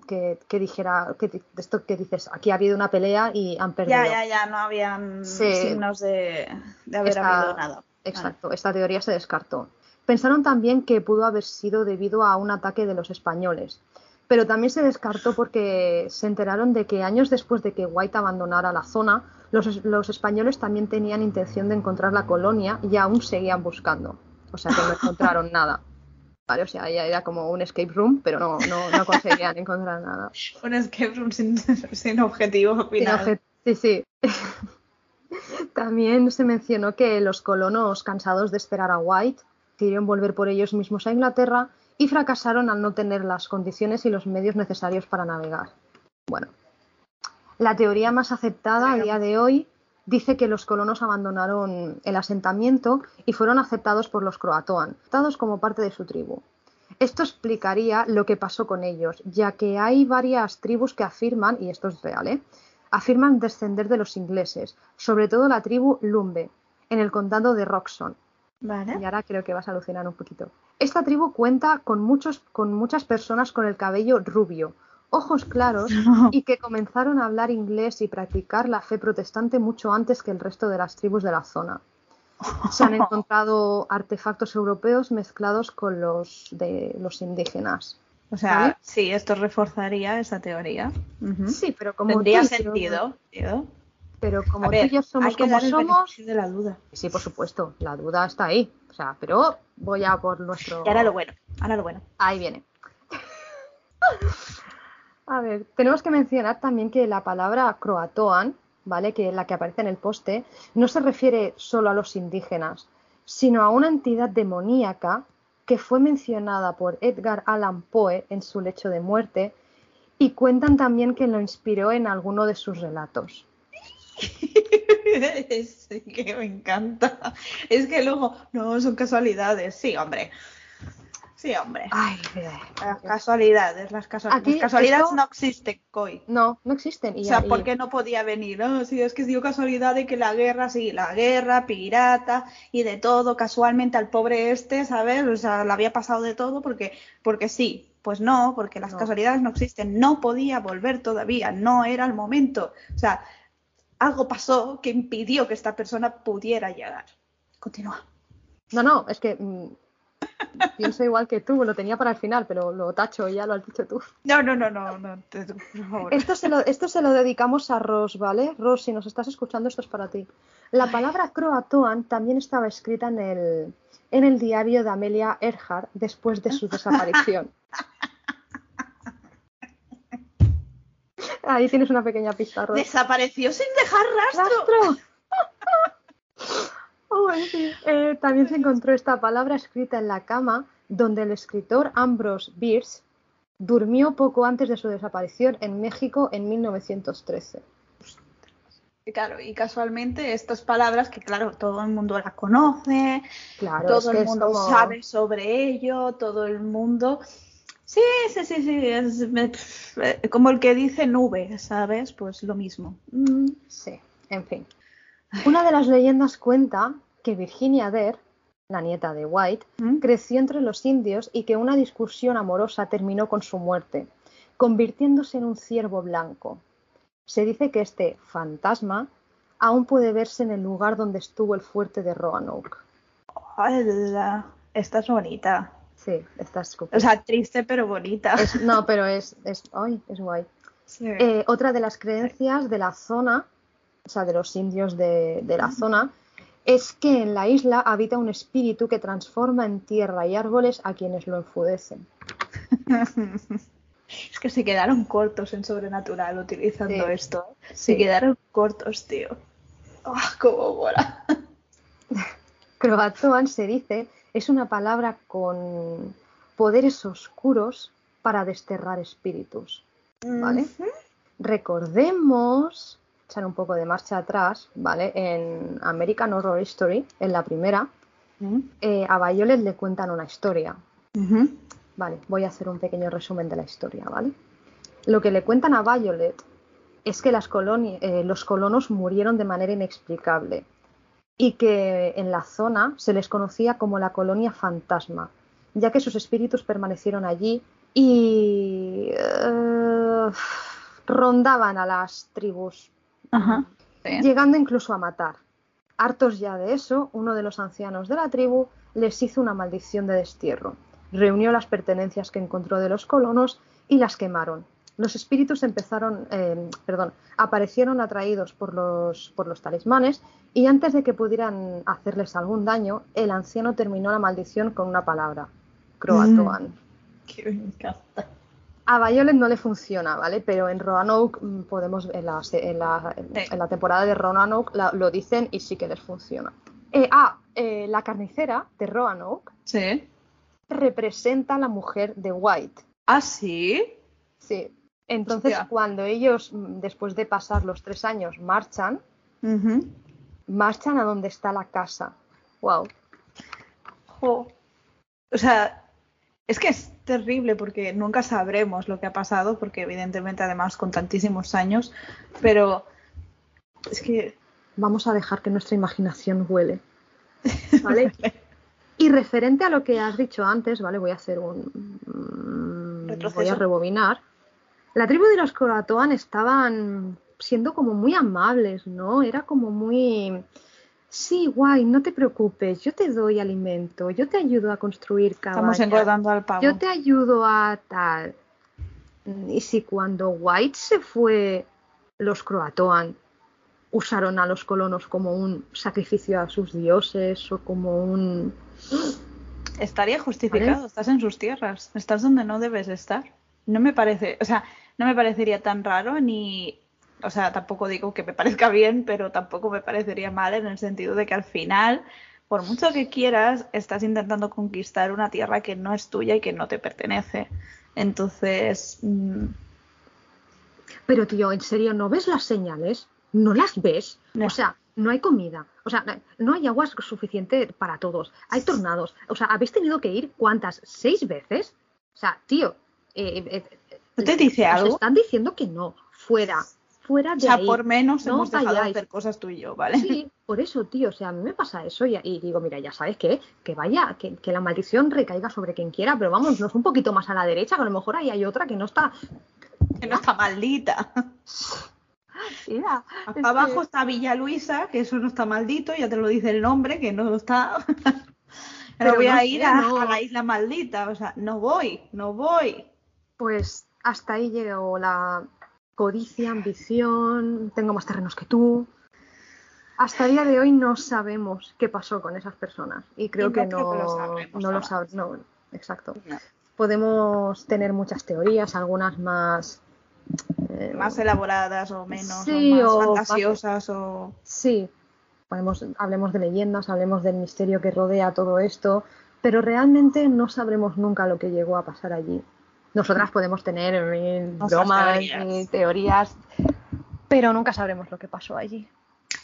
S2: que, dijera, que, esto que dices, aquí ha habido una pelea y han perdido.
S1: Ya, ya, ya, no habían signos de, haber habido nada.
S2: Exacto, esta teoría se descartó. Pensaron también que pudo haber sido debido a un ataque de los españoles, pero también se descartó porque se enteraron de que años después de que White abandonara la zona, los, españoles también tenían intención de encontrar la colonia y aún seguían buscando. O sea que no encontraron nada. Vale, o sea, ya era como un escape room, pero no, no, conseguían encontrar nada.
S1: Un escape room sin, objetivo final.
S2: sí, sí. También se mencionó que los colonos, cansados de esperar a White, querían volver por ellos mismos a Inglaterra y fracasaron al no tener las condiciones y los medios necesarios para navegar. Bueno, la teoría más aceptada a día de hoy dice que los colonos abandonaron el asentamiento y fueron aceptados por los croatoan, aceptados como parte de su tribu. Esto explicaría lo que pasó con ellos, ya que hay varias tribus que afirman, y esto es real, ¿eh? afirman descender de los ingleses, sobre todo la tribu Lumbe, en el condado de Roxon. Y ahora creo que vas a alucinar un poquito. Esta tribu cuenta con, muchos, con muchas personas con el cabello rubio, ojos claros y que comenzaron a hablar inglés y practicar la fe protestante mucho antes que el resto de las tribus de la zona. Se han encontrado artefactos europeos mezclados con los de los indígenas.
S1: O sea, sí, esto reforzaría esa teoría.
S2: Sí, pero como
S1: tendría sentido,
S2: Pero como tú y yo somos como somos,
S1: de la duda.
S2: Sí, por supuesto, la duda está ahí. O sea, pero voy a por nuestro.
S1: Y ahora lo bueno, ahora lo bueno.
S2: Ahí viene. a ver, tenemos que mencionar también que la palabra croatoan, ¿vale? Que la que aparece en el poste, no se refiere solo a los indígenas, sino a una entidad demoníaca que fue mencionada por Edgar Allan Poe en su lecho de muerte y cuentan también que lo inspiró en alguno de sus relatos.
S1: es que me encanta. Es que luego, no, son casualidades. Sí, hombre. Sí, hombre.
S2: Ay,
S1: las casualidades, las, casualidades no existen, Coy.
S2: No, no existen.
S1: o sea, ¿por qué no podía venir? No, sí, es que dio casualidad de que la guerra, sí, la guerra, pirata y de todo, casualmente al pobre este, ¿sabes? O sea, le había pasado de todo porque, porque sí. Pues no, porque las casualidades no existen. No podía volver todavía, no era el momento. O sea, algo pasó que impidió que esta persona pudiera llegar. Continúa.
S2: No, no, es que mm, Pienso igual que tú, lo tenía para el final, pero lo tacho y ya lo has dicho tú.
S1: No, no, no, no, no
S2: Esto se, lo, esto se lo dedicamos a Ross, ¿vale? Ross, si nos estás escuchando, esto es para ti. La palabra croatoan también estaba escrita en el, en el diario de Amelia Earhart después de su desaparición. Ahí tienes una pequeña pista, Ross.
S1: Desapareció sin dejar rastro.
S2: ¿Rastro? Eh, también se encontró esta palabra escrita en la cama donde el escritor Ambrose Bierce durmió poco antes de su desaparición en México en 1913.
S1: Claro, y casualmente estas palabras que claro, todo el mundo las conoce,
S2: Claro,
S1: todo el mundo
S2: como-
S1: sabe sobre ello, todo el mundo... Sí, sí, sí, sí, es como el que dice nube, ¿sabes? Pues lo mismo. Mm,
S2: Sí, en fin. Una de las leyendas cuenta que Virginia Dare, la nieta de White,
S1: ¿Mm?
S2: creció entre los indios y que una discusión amorosa terminó con su muerte, convirtiéndose en un ciervo blanco. Se dice que este fantasma aún puede verse en el lugar donde estuvo el fuerte de Roanoke.
S1: ¡Hala! Esta es bonita.
S2: Sí, está
S1: O sea, triste pero bonita.
S2: es, no, pero es, es, ay, es guay.
S1: Sí.
S2: Eh, otra de las creencias de la zona, o sea, de los indios de, de la zona, es que en la isla habita un espíritu que transforma en tierra y árboles a quienes lo enfudecen.
S1: Es que se quedaron cortos en Sobrenatural utilizando
S2: Sí.
S1: esto. Se
S2: Sí.
S1: quedaron cortos, tío. ¡Ah, cómo mola!
S2: Croatoan se dice es una palabra con poderes oscuros para desterrar espíritus. ¿Vale? Recordemos, echar un poco de marcha atrás, ¿vale? En American Horror Story, en la primera, eh, a Violet le cuentan una historia. Vale, voy a hacer un pequeño resumen de la historia, ¿vale? Lo que le cuentan a Violet es que las eh, los colonos murieron de manera inexplicable y que en la zona se les conocía como la colonia fantasma, ya que sus espíritus permanecieron allí y eh, rondaban a las tribus,
S1: Ajá.
S2: Llegando incluso a matar. Hartos ya de eso, uno de los ancianos de la tribu les hizo una maldición de destierro. Reunió las pertenencias que encontró de los colonos y las quemaron. Los espíritus empezaron, eh, perdón, aparecieron atraídos por los, por los talismanes y antes de que pudieran hacerles algún daño, el anciano terminó la maldición con una palabra, Croatoan.
S1: Que me encanta.
S2: A Violet no le funciona, ¿vale? Pero en Roanoke mm, podemos, en la, en la, en-
S1: Sí.
S2: en la temporada de Roanoke la- lo dicen y sí que les funciona. Eh, ah, eh, la carnicera de Roanoke
S1: Sí.
S2: representa a la mujer de White.
S1: ¿Ah, sí?
S2: Sí. Entonces,
S1: Hostia.
S2: cuando ellos, mm, después de pasar los tres años, marchan, marchan a donde está la casa. Wow.
S1: O sea, es que es terrible porque nunca sabremos lo que ha pasado, porque evidentemente además con tantísimos años, pero es que...
S2: Vamos a dejar que nuestra imaginación huele. ¿Vale? Y referente a lo que has dicho antes, ¿vale? Voy a hacer un. mm,
S1: Retroceso.
S2: Voy a rebobinar. La tribu de los Croatoan estaban siendo como muy amables, ¿no? Era como muy. Sí, guay, no te preocupes, yo te doy alimento, yo te ayudo a construir
S1: Estamos
S2: cabañas,
S1: engordando al pavo.
S2: yo te ayudo a tal. Y si cuando White se fue, los Croatoan usaron a los colonos como un sacrificio a sus dioses o como un...
S1: Estaría justificado,
S2: ¿Vale?
S1: estás en sus tierras, estás donde no debes estar. No me parece, o sea, no me parecería tan raro ni, o sea, tampoco digo que me parezca bien, pero tampoco me parecería mal en el sentido de que al final, por mucho que quieras, estás intentando conquistar una tierra que no es tuya y que no te pertenece. Entonces, mm,
S2: Pero tío, ¿en serio no ves las señales? ¿No las ves?
S1: No.
S2: O sea, no hay comida, o sea, no hay agua suficiente para todos, hay tornados, o sea, ¿habéis tenido que ir cuántas? ¿Seis veces? O sea, tío, eh, eh,
S1: ¿no te dice algo?
S2: están diciendo que no, fuera, fuera
S1: O
S2: de
S1: sea,
S2: ahí.
S1: por menos
S2: no
S1: hemos dejado de hacer cosas tú y yo, ¿vale?
S2: Sí, por eso, tío, o sea, a mí me pasa eso y, y digo, mira, ya sabes qué, que vaya, que, que la maldición recaiga sobre quien quiera, pero vámonos un poquito más a la derecha, que a lo mejor ahí hay otra que no está...
S1: Que no está maldita.
S2: Mira,
S1: Acá
S2: es
S1: abajo
S2: que-
S1: está Villa Luisa, que eso no está maldito, ya te lo dice el nombre, que no está. Pero
S2: Pero
S1: voy
S2: no
S1: a ir a,
S2: no.
S1: a la isla maldita, o sea, no voy, no voy.
S2: Pues hasta ahí llegó la codicia, ambición, tengo más terrenos que tú. Hasta el día de hoy no sabemos qué pasó con esas personas y creo que no,
S1: lo sabremos
S2: no lo
S1: jamás.
S2: sab- no, exacto. Podemos tener muchas teorías, algunas más eh,
S1: Más elaboradas o menos,
S2: Sí,
S1: o
S2: o
S1: más fantasiosas o...
S2: Sí, hablemos de leyendas, hablemos del misterio que rodea todo esto, pero realmente no sabremos nunca lo que llegó a pasar allí. Nosotras podemos tener bromas, teorías. teorías, pero nunca sabremos lo que pasó allí.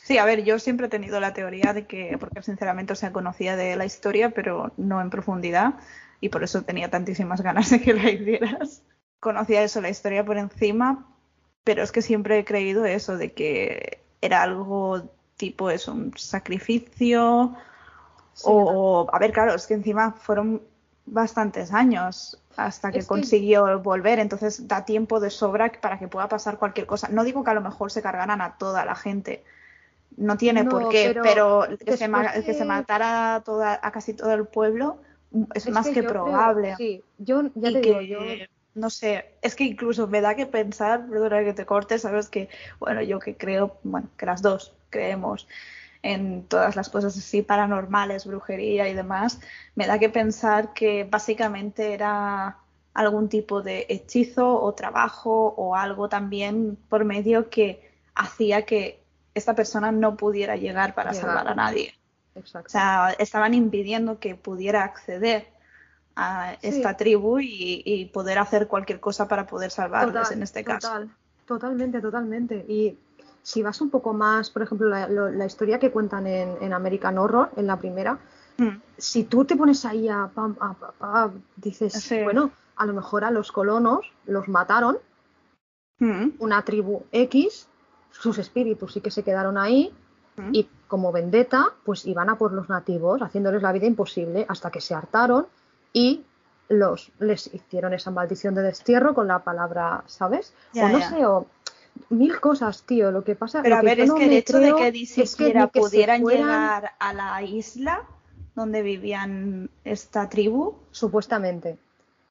S1: Sí, a ver, yo siempre he tenido la teoría de que, porque sinceramente o sea, conocía de la historia, pero no en profundidad, y por eso tenía tantísimas ganas de que la hicieras. Conocía eso, la historia por encima, pero es que siempre he creído eso, de que era algo tipo es un sacrificio o, a ver, claro, es que encima fueron bastantes años hasta que consiguió volver, entonces da tiempo de sobra para que pueda pasar cualquier cosa. No digo que a lo mejor se cargaran a toda la gente, no tiene por qué, pero, que, se, que, se, matara a, toda, a casi todo el pueblo es, más que, probable.
S2: sí, yo ya te digo, yo
S1: no sé, es que incluso me da que pensar, perdona que te corte, sabes que, bueno, yo que creo, bueno, que las dos creemos en todas las cosas así paranormales, brujería y demás, me da que pensar que básicamente era algún tipo de hechizo o trabajo o algo también por medio que hacía que esta persona no pudiera llegar para salvar a nadie. O sea, estaban impidiendo que pudiera acceder a esta tribu y, poder hacer cualquier cosa para poder salvarles en este caso.
S2: totalmente, totalmente. Y si vas un poco más, por ejemplo, la, historia que cuentan en, American Horror, en la primera, mm. si tú te pones ahí a, a, dices, bueno, a lo mejor a los colonos los mataron, mm. una tribu X, sus espíritus sí que se quedaron ahí, mm. y como vendetta, pues iban a por los nativos, haciéndoles la vida imposible, hasta que se hartaron y los les hicieron esa maldición de destierro con la palabra, ¿sabes? o no sé, o mil cosas, tío. Lo que pasa
S1: Pero
S2: a
S1: ver,
S2: es
S1: que el hecho de que ni siquiera pudieran llegar a la isla donde vivían esta tribu.
S2: Supuestamente.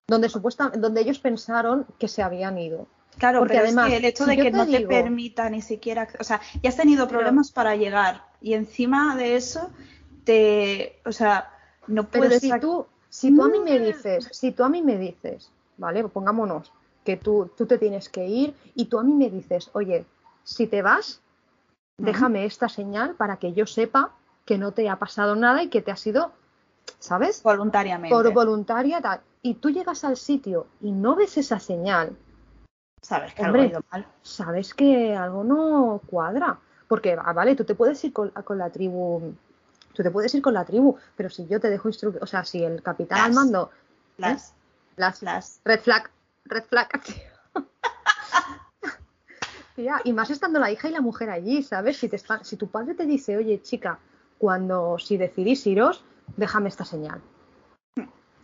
S2: Donde, supuesta, donde ellos pensaron que se habían ido.
S1: Claro, Porque pero además, es que el hecho de que no te permita ni siquiera, o sea, ya has tenido problemas para llegar y encima de eso te, o sea, no puedes.
S2: Pero si tú, si tú a mí me dices, si tú a mí me dices, vale, pongámonos que tú, tú te tienes que ir y tú a mí me dices, oye, si te vas, déjame esta señal para que yo sepa que no te ha pasado nada y que te ha sido, ¿sabes?
S1: Voluntariamente.
S2: Por voluntaria, tal. Y tú llegas al sitio y no ves esa señal.
S1: Sabes que algo ido mal.
S2: Sabes que algo no cuadra. Porque, ah, vale, tú te puedes ir con, la tribu, tú te puedes ir con la tribu, pero si yo te dejo instrucciones, o sea, si el capitán al mando.
S1: Las,
S2: las, las. Red flag red flag. y más estando la hija y la mujer allí, ¿sabes? Si, te si tu padre te dice, oye, chica, cuando si decidís iros, déjame esta señal.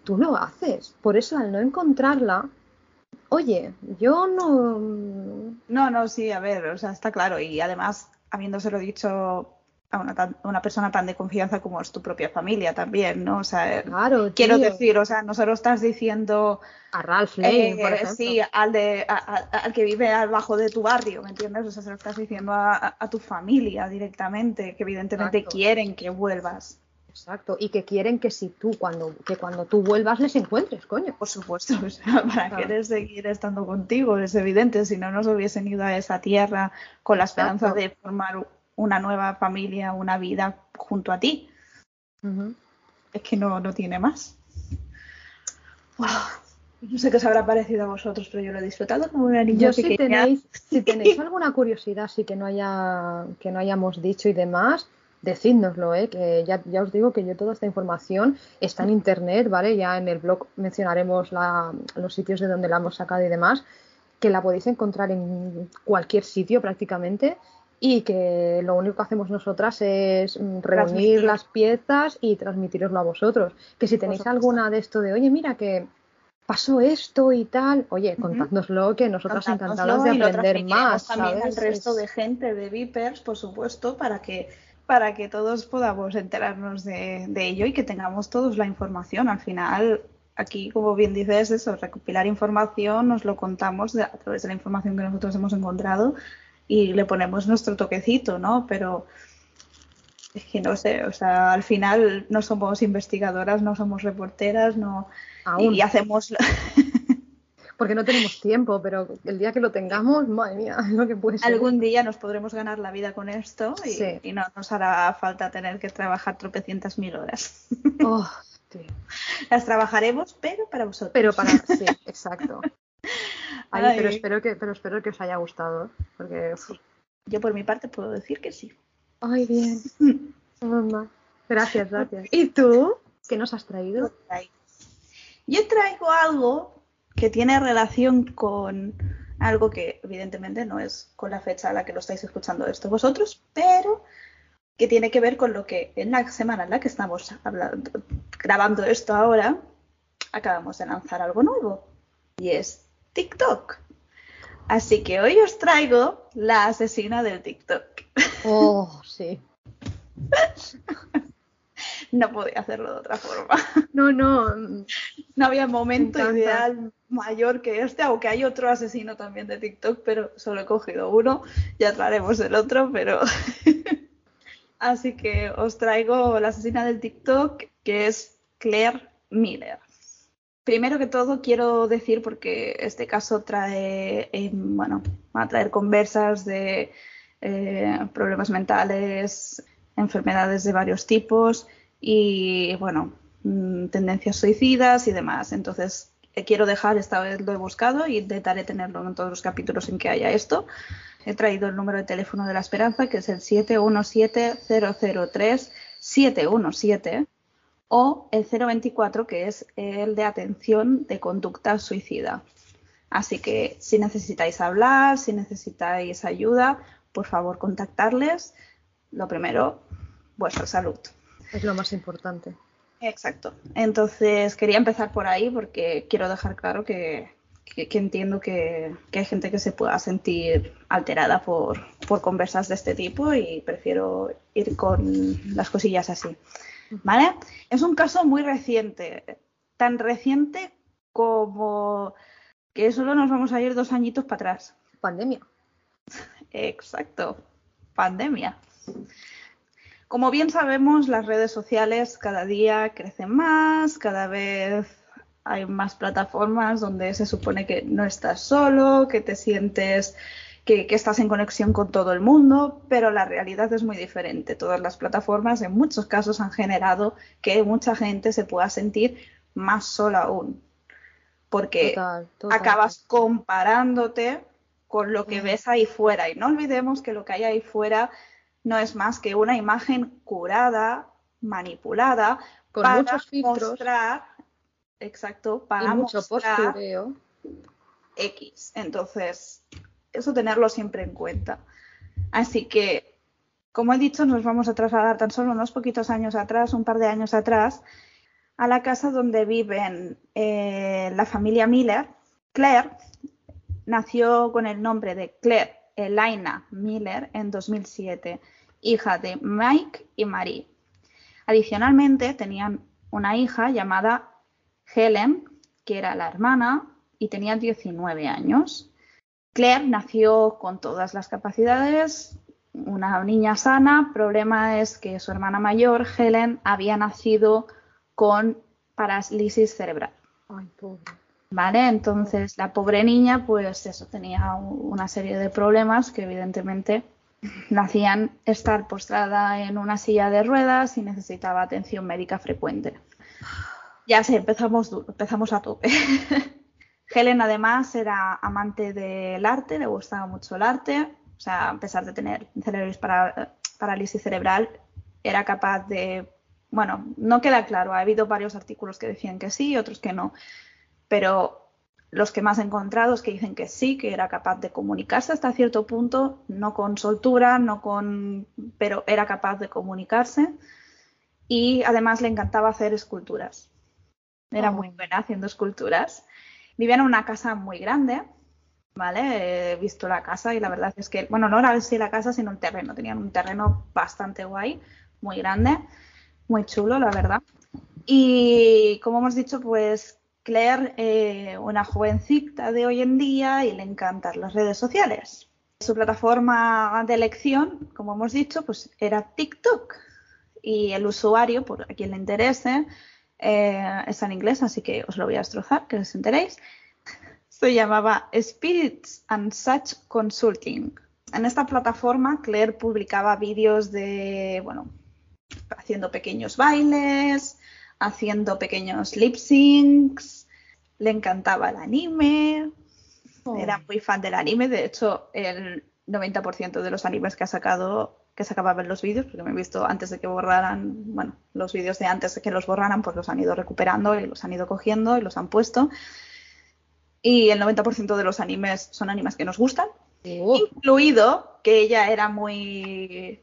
S2: Tú lo haces. Por eso, al no encontrarla, oye, yo no.
S1: No, no, sí, a ver, o sea, está claro. Y además, habiéndoselo dicho a una, persona tan de confianza como es tu propia familia también, ¿no? O sea, quiero decir, o sea, no solo estás diciendo
S2: a Ralph Lane, por eh,
S1: sí, al de al que vive abajo de tu barrio, ¿me entiendes? O sea, se lo estás diciendo a, tu familia directamente, que evidentemente quieren que vuelvas.
S2: Exacto, y que quieren que si tú cuando que cuando tú vuelvas les encuentres, coño.
S1: Por supuesto, o sea, para querer seguir estando contigo, es evidente, si no nos hubiesen ido a esa tierra con la esperanza de formar una nueva familia, una vida junto a ti. Es que no, no tiene más. No sé qué os habrá parecido a vosotros, pero yo lo he disfrutado como una niña
S2: yo, Si tenéis, si tenéis alguna curiosidad, sí que no haya que no hayamos dicho y demás, decídnoslo, ¿eh? que ya, ya, os digo que yo toda esta información está en internet, ¿vale? Ya en el blog mencionaremos la, los sitios de donde la hemos sacado y demás, que la podéis encontrar en cualquier sitio prácticamente y que lo único que hacemos nosotras es mm, reunir las piezas y transmitiroslo a vosotros. Que si tenéis alguna de esto de, oye, mira que pasó esto y tal, oye, contádnoslo, que nosotras encantadas de aprender más.
S1: También al resto de gente de Vipers, por supuesto, para que para que todos podamos enterarnos de, de, ello y que tengamos todos la información. Al final, aquí, como bien dices, eso, recopilar información, nos lo contamos a través de la información que nosotros hemos encontrado y le ponemos nuestro toquecito, ¿no? Pero es que no sé, o sea, al final no somos investigadoras, no somos reporteras, no y hacemos
S2: porque no tenemos tiempo, pero el día que lo tengamos, madre mía, lo que puede ser.
S1: Algún día nos podremos ganar la vida con esto y, no nos hará falta tener que trabajar tropecientas mil horas. Oh, Las trabajaremos, pero para vosotros.
S2: Pero para, sí, exacto. Pero espero que, pero espero que os haya gustado, porque
S1: yo por mi parte puedo decir que sí.
S2: Ay, bien. Gracias, gracias. ¿Y tú? ¿Qué nos has traído?
S1: Yo traigo algo que tiene relación con algo que evidentemente no es con la fecha a la que lo estáis escuchando esto vosotros, pero que tiene que ver con lo que en la semana en la que estamos grabando esto ahora, acabamos de lanzar algo nuevo y es TikTok. Así que hoy os traigo la asesina del TikTok.
S2: Oh, sí.
S1: no podía hacerlo de otra forma.
S2: No, no.
S1: No había momento ideal mayor que este, aunque hay otro asesino también de TikTok, pero solo he cogido uno. Ya traeremos el otro, pero. Así que os traigo la asesina del TikTok, que es Claire Miller. Primero que todo quiero decir, porque este caso trae, eh, bueno, va a traer conversas de eh, problemas mentales, enfermedades de varios tipos y, bueno, mm, tendencias suicidas y demás. Entonces, eh, quiero dejar, esta vez lo he buscado y intentaré tenerlo en todos los capítulos en que haya esto. He traído el número de teléfono de la esperanza, que es el 717-003-717 o el 024, que es el de atención de conducta suicida. Así que si necesitáis hablar, si necesitáis ayuda, por favor contactarles. Lo primero, vuestra salud.
S2: Es lo más importante.
S1: Exacto. Entonces quería empezar por ahí porque quiero dejar claro que, entiendo que, hay gente que se pueda sentir alterada por, por conversas de este tipo y prefiero ir con las cosillas así. ¿Vale? Es un caso muy reciente, tan reciente como que solo nos vamos a ir dos añitos para atrás.
S2: Pandemia.
S1: Exacto, pandemia. Como bien sabemos, las redes sociales cada día crecen más, cada vez hay más plataformas donde se supone que no estás solo, que te sientes que, estás en conexión con todo el mundo, pero la realidad es muy diferente. Todas las plataformas en muchos casos han generado que mucha gente se pueda sentir más sola aún, porque acabas comparándote con lo que ves ahí fuera. Y no olvidemos que lo que hay ahí fuera no es más que una imagen curada, manipulada,
S2: con para muchos filtros.
S1: mostrar, exacto, para
S2: mucho
S1: mostrar X. Entonces, eso tenerlo siempre en cuenta. Así que, como he dicho, nos vamos a trasladar tan solo unos poquitos años atrás, un par de años atrás, a la casa donde viven eh, la familia Miller. Claire nació con el nombre de Claire Elena Miller en 2007, hija de Mike y Marie. Adicionalmente, tenían una hija llamada Helen, que era la hermana, y tenía 19 años. Claire nació con todas las capacidades, una niña sana. Problema es que su hermana mayor, Helen, había nacido con parálisis cerebral.
S2: Ay, pobre.
S1: ¿Vale? Entonces la pobre niña, pues eso, tenía una serie de problemas que evidentemente la hacían estar postrada en una silla de ruedas y necesitaba atención médica frecuente. Ya sé, empezamos, empezamos a tope. Helen además era amante del arte, le gustaba mucho el arte, o sea, a pesar de tener para, parálisis cerebral, era capaz de, bueno, no queda claro, ha habido varios artículos que decían que sí y otros que no, pero los que más he encontrado es que dicen que sí, que era capaz de comunicarse hasta cierto punto, no con soltura, no con, pero era capaz de comunicarse y además le encantaba hacer esculturas. Era oh. muy buena haciendo esculturas. Vivía en una casa muy grande, ¿vale? He visto la casa y la verdad es que, bueno, no era así la casa, sino el terreno. Tenían un terreno bastante guay, muy grande, muy chulo, la verdad. Y como hemos dicho, pues Claire, eh, una jovencita de hoy en día y le encantan las redes sociales. Su plataforma de elección, como hemos dicho, pues era TikTok. Y el usuario, por a quien le interese, eh, está en inglés, así que os lo voy a destrozar, que os enteréis. se llamaba Spirits and Such Consulting. En esta plataforma, Claire publicaba vídeos de, bueno, haciendo pequeños bailes, haciendo pequeños lip syncs, le encantaba el anime,
S2: Oh.
S1: era muy fan del anime, de hecho el 90% de los animes que ha sacado, que sacaba ver los vídeos, porque me he visto antes de que borraran, bueno, los vídeos de antes de que los borraran, pues los han ido recuperando y los han ido cogiendo y los han puesto. Y el 90% de los animes son animes que nos gustan,
S2: Uh,
S1: incluido que ella era muy,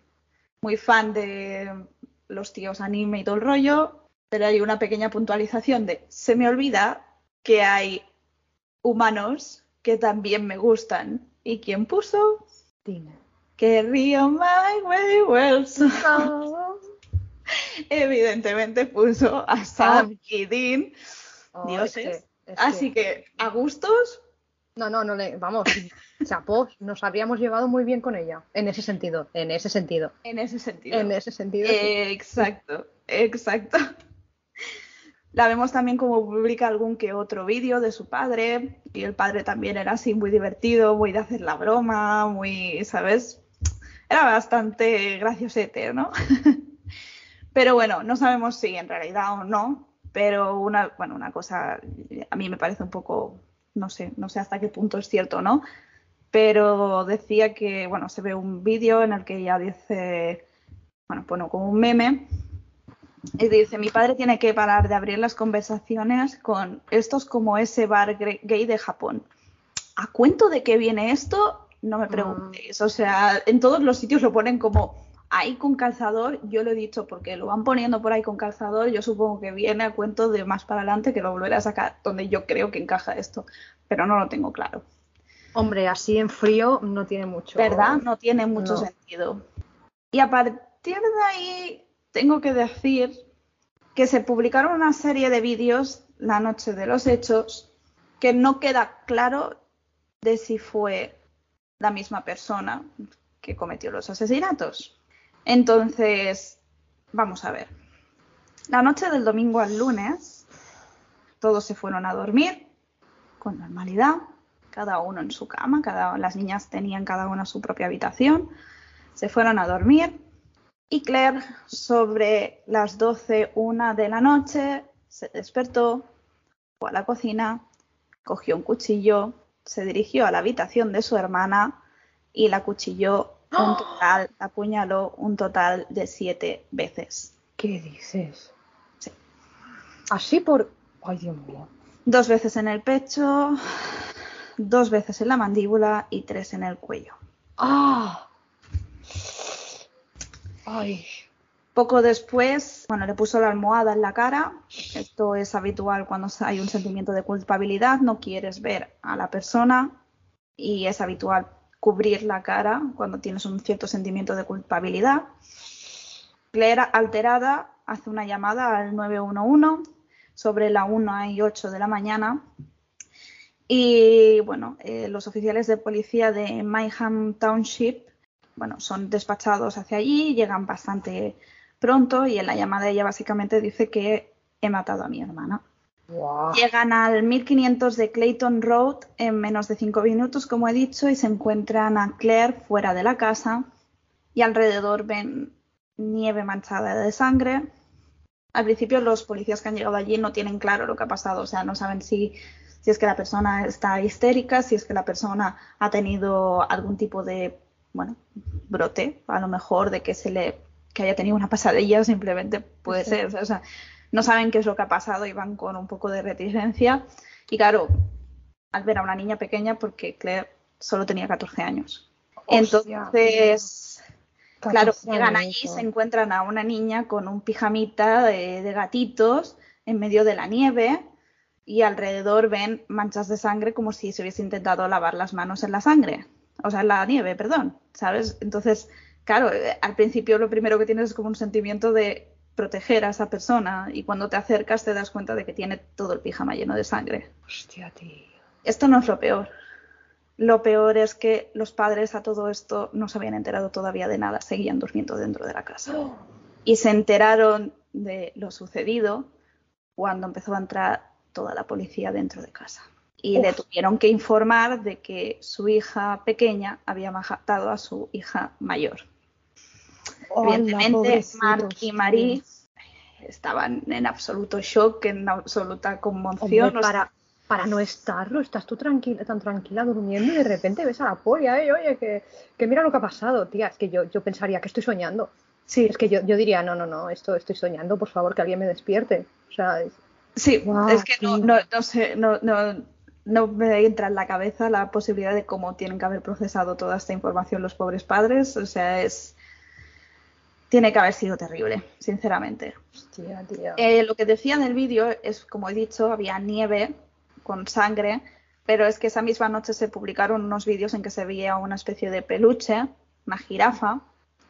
S1: muy fan de los tíos anime y todo el rollo, pero hay una pequeña puntualización de se me olvida que hay humanos que también me gustan. ¿Y quién puso?
S2: dime.
S1: Que Rio My Way Wells.
S2: Oh,
S1: Evidentemente puso a Sam y Dean.
S2: Oh,
S1: Dioses.
S2: es que- es
S1: Así que, a gustos,
S2: No, no, no le. Vamos, chapó, nos habríamos llevado muy bien con ella. En ese sentido, en ese sentido.
S1: en ese sentido.
S2: En ese sentido.
S1: Eh, exacto, exacto. La vemos también como publica algún que otro vídeo de su padre y el padre también era así muy divertido, muy de hacer la broma, muy, ¿sabes? Era bastante graciosete, ¿no? Pero bueno, no sabemos si en realidad o no, pero una, bueno, una cosa a mí me parece un poco, no sé, no sé hasta qué punto es cierto o no, pero decía que, bueno, se ve un vídeo en el que ella dice, bueno, bueno, como un meme, y dice, mi padre tiene que parar de abrir las conversaciones con estos como ese bar gay de Japón. ¿A cuento de qué viene esto? No me preguntéis. O sea, en todos los sitios lo ponen como ahí con calzador. Yo lo he dicho porque lo van poniendo por ahí con calzador. Yo supongo que viene a cuento de más para adelante que lo volveré a sacar donde yo creo que encaja esto. Pero no lo tengo claro.
S2: Hombre, así en frío no tiene mucho.
S1: ¿Verdad? No tiene mucho
S2: No.
S1: sentido. Y a partir de ahí, tengo que decir que se publicaron una serie de vídeos la noche de los hechos que no queda claro de si fue la misma persona que cometió los asesinatos. Entonces, vamos a ver. La noche del domingo al lunes, todos se fueron a dormir con normalidad, cada uno en su cama, cada, las niñas tenían cada una su propia habitación, se fueron a dormir y Claire sobre las 12, una de la noche se despertó, fue a la cocina, cogió un cuchillo, se dirigió a la habitación de su hermana y la cuchilló un total, la apuñaló un total de siete veces.
S2: ¿Qué dices?
S1: Sí.
S2: Así por. Ay, Dios mío.
S1: Dos veces en el pecho, dos veces en la mandíbula y tres en el cuello.
S2: ¡Ah! Ay.
S1: Poco después, bueno, le puso la almohada en la cara. Esto es habitual cuando hay un sentimiento de culpabilidad, no quieres ver a la persona y es habitual cubrir la cara cuando tienes un cierto sentimiento de culpabilidad. Claire, alterada, hace una llamada al 911 sobre la 1 y 8 de la mañana y bueno, eh, los oficiales de policía de Mayham Township bueno, son despachados hacia allí, llegan bastante pronto y en la llamada ella básicamente dice que he matado a mi hermana. Llegan al 1500 de Clayton Road en menos de cinco minutos, como he dicho, y se encuentran a Claire fuera de la casa y alrededor ven nieve manchada de sangre. Al principio los policías que han llegado allí no tienen claro lo que ha pasado, o sea, no saben si, si es que la persona está histérica, si es que la persona ha tenido algún tipo de, bueno, brote, a lo mejor de que se le que haya tenido una pasadilla, simplemente puede
S2: Sí.
S1: ser, o sea, no saben qué es lo que ha pasado y van con un poco de reticencia. Y claro, al ver a una niña pequeña, porque Claire solo tenía 14 años.
S2: Hostia,
S1: Entonces, claro,
S2: 14
S1: llegan allí,
S2: añitos.
S1: se encuentran a una niña con un pijamita de, de gatitos en medio de la nieve y alrededor ven manchas de sangre como si se hubiese intentado lavar las manos en la sangre, o sea, en la nieve, perdón, ¿sabes? Entonces, claro, eh, al principio lo primero que tienes es como un sentimiento de proteger a esa persona y cuando te acercas te das cuenta de que tiene todo el pijama lleno de sangre.
S2: Hostia, tío.
S1: Esto no es lo peor. Lo peor es que los padres a todo esto no se habían enterado todavía de nada, seguían durmiendo dentro de la casa. Y se enteraron de lo sucedido cuando empezó a entrar toda la policía dentro de casa. y le tuvieron que informar de que su hija pequeña había matado a su hija mayor. Evidentemente, Mark y Marie estaban en absoluto shock, en absoluta conmoción.
S2: para, para no estarlo, estás tú tranquila, tan tranquila durmiendo y de repente ves a la polla, ¿eh? oye, que, que, mira lo que ha pasado, tía, es que yo, yo pensaría que estoy soñando. Sí. Es que yo, yo diría, no, no, no, esto estoy soñando, por favor, que alguien me despierte. O sea,
S1: sí, es que no, no, no sé, no, no, no me entra en la cabeza la posibilidad de cómo tienen que haber procesado toda esta información los pobres padres. O sea, es. Tiene que haber sido terrible, sinceramente.
S2: Hostia, tío.
S1: Eh, lo que decía en el vídeo es, como he dicho, había nieve con sangre, pero es que esa misma noche se publicaron unos vídeos en que se veía una especie de peluche, una jirafa,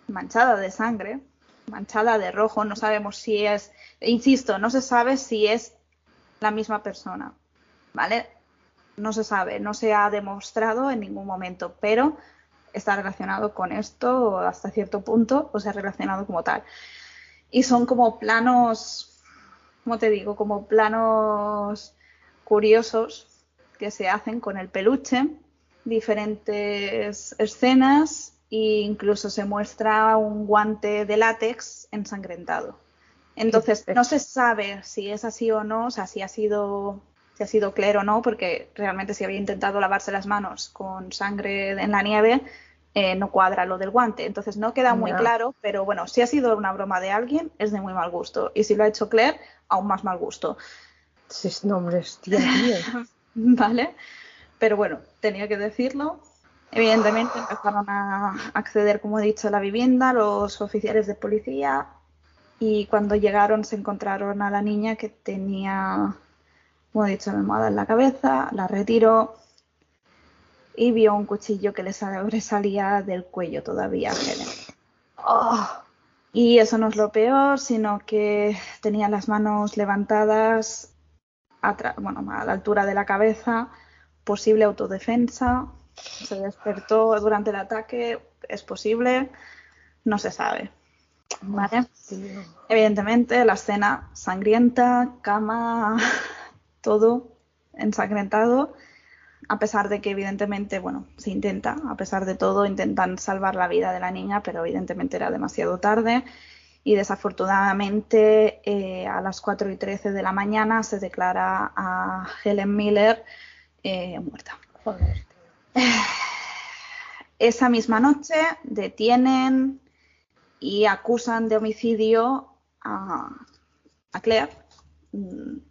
S1: manchada de sangre, manchada de rojo. No sabemos si es, insisto, no se sabe si es la misma persona, ¿vale? no se sabe, no se ha demostrado en ningún momento, pero está relacionado con esto hasta cierto punto, o sea, relacionado como tal. Y son como planos, ¿cómo te digo? Como planos curiosos que se hacen con el peluche, diferentes escenas e incluso se muestra un guante de látex ensangrentado. Entonces, no se sabe si es así o no, o sea, si ha sido ha sido Claire o no, porque realmente si había intentado lavarse las manos con sangre en la nieve, eh, no cuadra lo del guante. Entonces no queda muy claro, pero bueno, si ha sido una broma de alguien, es de muy mal gusto. Y si lo ha hecho Claire, aún más mal gusto.
S2: Sí, nombres, tío, tío.
S1: vale. Pero bueno, tenía que decirlo. Evidentemente empezaron a acceder, como he dicho, a la vivienda los oficiales de policía y cuando llegaron se encontraron a la niña que tenía como he dicho, me almohada en la cabeza, la retiro y vio un cuchillo que le sobresalía del cuello todavía a Helen. Oh. Y eso no es lo peor, sino que tenía las manos levantadas a, bueno, a la altura de la cabeza, posible autodefensa, se despertó durante el ataque, es posible, no se sabe. ¿Vale? Evidentemente, la escena sangrienta, cama, todo ensangrentado, a pesar de que evidentemente, bueno, se intenta, a pesar de todo, intentan salvar la vida de la niña, pero evidentemente era demasiado tarde y desafortunadamente eh, a las 4 y 13 de la mañana se declara a Helen Miller eh, muerta. Esa misma noche detienen y acusan de homicidio a, a Claire mm,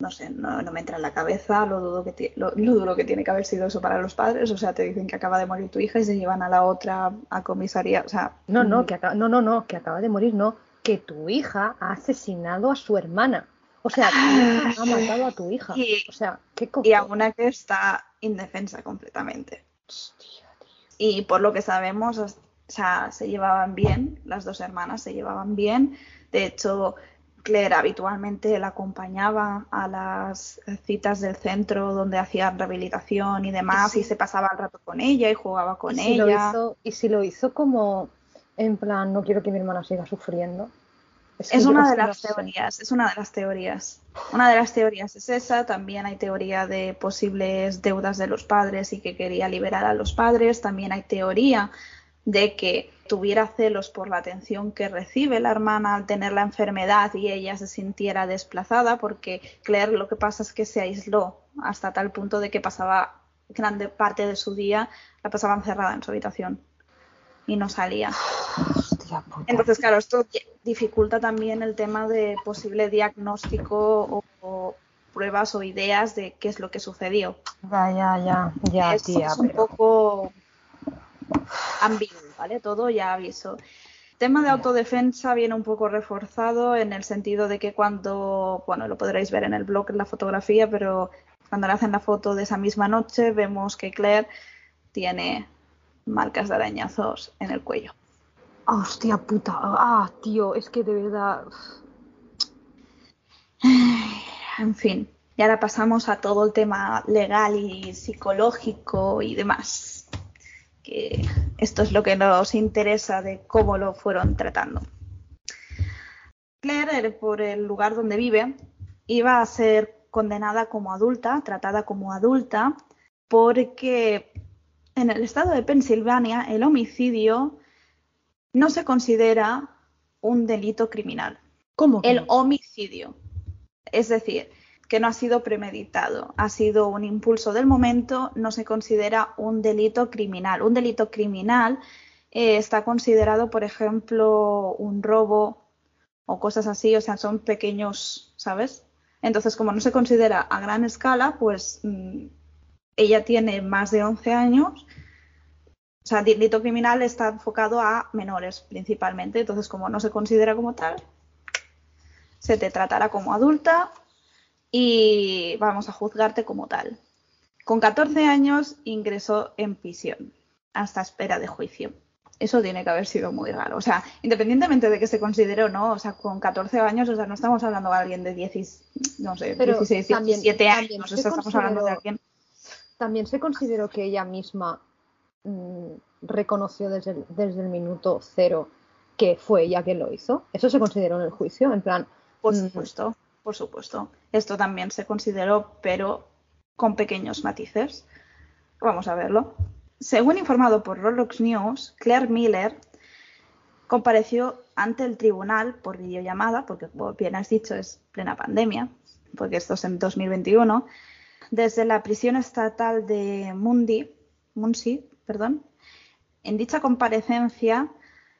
S1: no sé, no, me entra en la cabeza lo, dudo que lo, duro que tiene que haber sido eso para los padres. O sea, te dicen que acaba de morir tu hija y se llevan a la otra a comisaría. O sea,
S2: no, no, mm. que acaba, no, no, no, que acaba de morir, no, que tu hija ha asesinado a su hermana. O sea, ha matado a tu hija. Y, o sea, qué
S1: Y a una que está indefensa completamente. Hostia, tío. Y por lo que sabemos, o sea, se llevaban bien, las dos hermanas se llevaban bien. De hecho, Claire habitualmente la acompañaba a las citas del centro donde hacían rehabilitación y demás y se pasaba el rato con ella y jugaba con ella.
S2: y si lo hizo como en plan, no quiero que mi hermana siga sufriendo.
S1: Es, una de las teorías, es una de las teorías. Una de las teorías es esa, también hay teoría de posibles deudas de los padres y que quería liberar a los padres, también hay teoría de que tuviera celos por la atención que recibe la hermana al tener la enfermedad y ella se sintiera desplazada, porque Claire lo que pasa es que se aisló hasta tal punto de que pasaba grande parte de su día la pasaba encerrada en su habitación y no salía. Entonces, claro, esto dificulta también el tema de posible diagnóstico o, pruebas o ideas de qué es lo que sucedió.
S2: Ya, ya, ya, ya,
S1: es un poco ambiguo, ¿vale? Todo ya aviso. El tema de autodefensa viene un poco reforzado en el sentido de que cuando, bueno, lo podréis ver en el blog en la fotografía, pero cuando le hacen la foto de esa misma noche vemos que Claire tiene marcas de arañazos en el cuello.
S2: hostia puta, ah, tío, es que de verdad.
S1: En fin, y ahora pasamos a todo el tema legal y psicológico y demás que esto es lo que nos interesa de cómo lo fueron tratando. Claire, por el lugar donde vive, iba a ser condenada como adulta, tratada como adulta, porque en el estado de Pensilvania el homicidio no se considera un delito criminal.
S2: ¿Cómo?
S1: El homicidio. Es decir, que no ha sido premeditado, ha sido un impulso del momento, no se considera un delito criminal. Un delito criminal eh, está considerado, por ejemplo, un robo o cosas así, o sea, son pequeños, ¿sabes? Entonces, como no se considera a gran escala, pues mm, ella tiene más de 11 años. O sea, delito criminal está enfocado a menores principalmente. Entonces, como no se considera como tal, se te tratará como adulta y vamos a juzgarte como tal. Con 14 años ingresó en prisión hasta espera de juicio. Eso tiene que haber sido muy raro. O sea, independientemente de que se considere o no, o sea, con 14 años, o sea, no estamos hablando de alguien de 10, no sé,
S2: Pero
S1: 16,
S2: también-
S1: 17
S2: también
S1: años, o sea, estamos hablando de alguien.
S2: También se consideró que ella misma mm, reconoció desde el, desde el minuto cero que fue ella quien lo hizo. Eso se consideró en el juicio, en plan,
S1: Por
S2: Mm.
S1: supuesto, por supuesto. Esto también se consideró, pero con pequeños matices. Vamos a verlo. Según informado por Roblox News, Claire Miller compareció ante el tribunal por videollamada, porque como bien has dicho es plena pandemia, porque esto es en 2021, desde la prisión estatal de Mundi, Munsi, perdón. En dicha comparecencia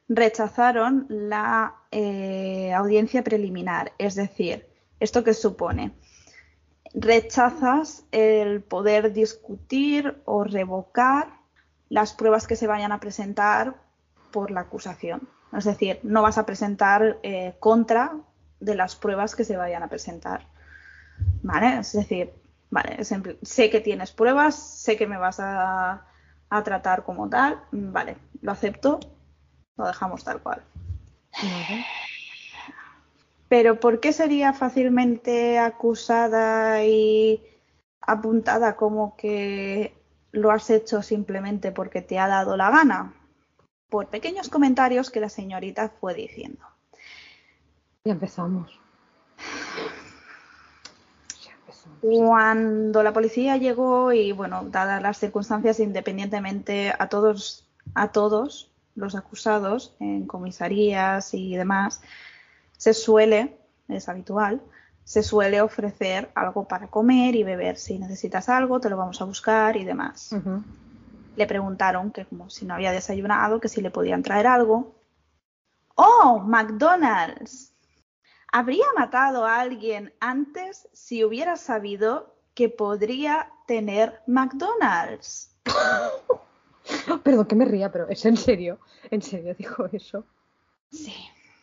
S1: rechazaron la eh, audiencia preliminar, es decir, ¿esto qué supone? Rechazas el poder discutir o revocar las pruebas que se vayan a presentar por la acusación. Es decir, no vas a presentar eh, contra de las pruebas que se vayan a presentar. ¿Vale? Es decir, vale, es sé que tienes pruebas, sé que me vas a, a tratar como tal, vale, lo acepto, lo dejamos tal cual. Pero ¿por qué sería fácilmente acusada y apuntada como que lo has hecho simplemente porque te ha dado la gana? Por pequeños comentarios que la señorita fue diciendo.
S2: ya empezamos. Ya empezamos.
S1: Cuando la policía llegó y bueno, dadas las circunstancias, independientemente a todos, a todos los acusados en comisarías y demás, se suele, es habitual, se suele ofrecer algo para comer y beber. Si necesitas algo, te lo vamos a buscar y demás. Le preguntaron que como si no había desayunado, que si le podían traer algo. ¡Oh, McDonald's! Habría matado a alguien antes si hubiera sabido que podría tener McDonald's.
S2: Perdón que me ría, pero es en serio. En serio dijo eso.
S1: Sí.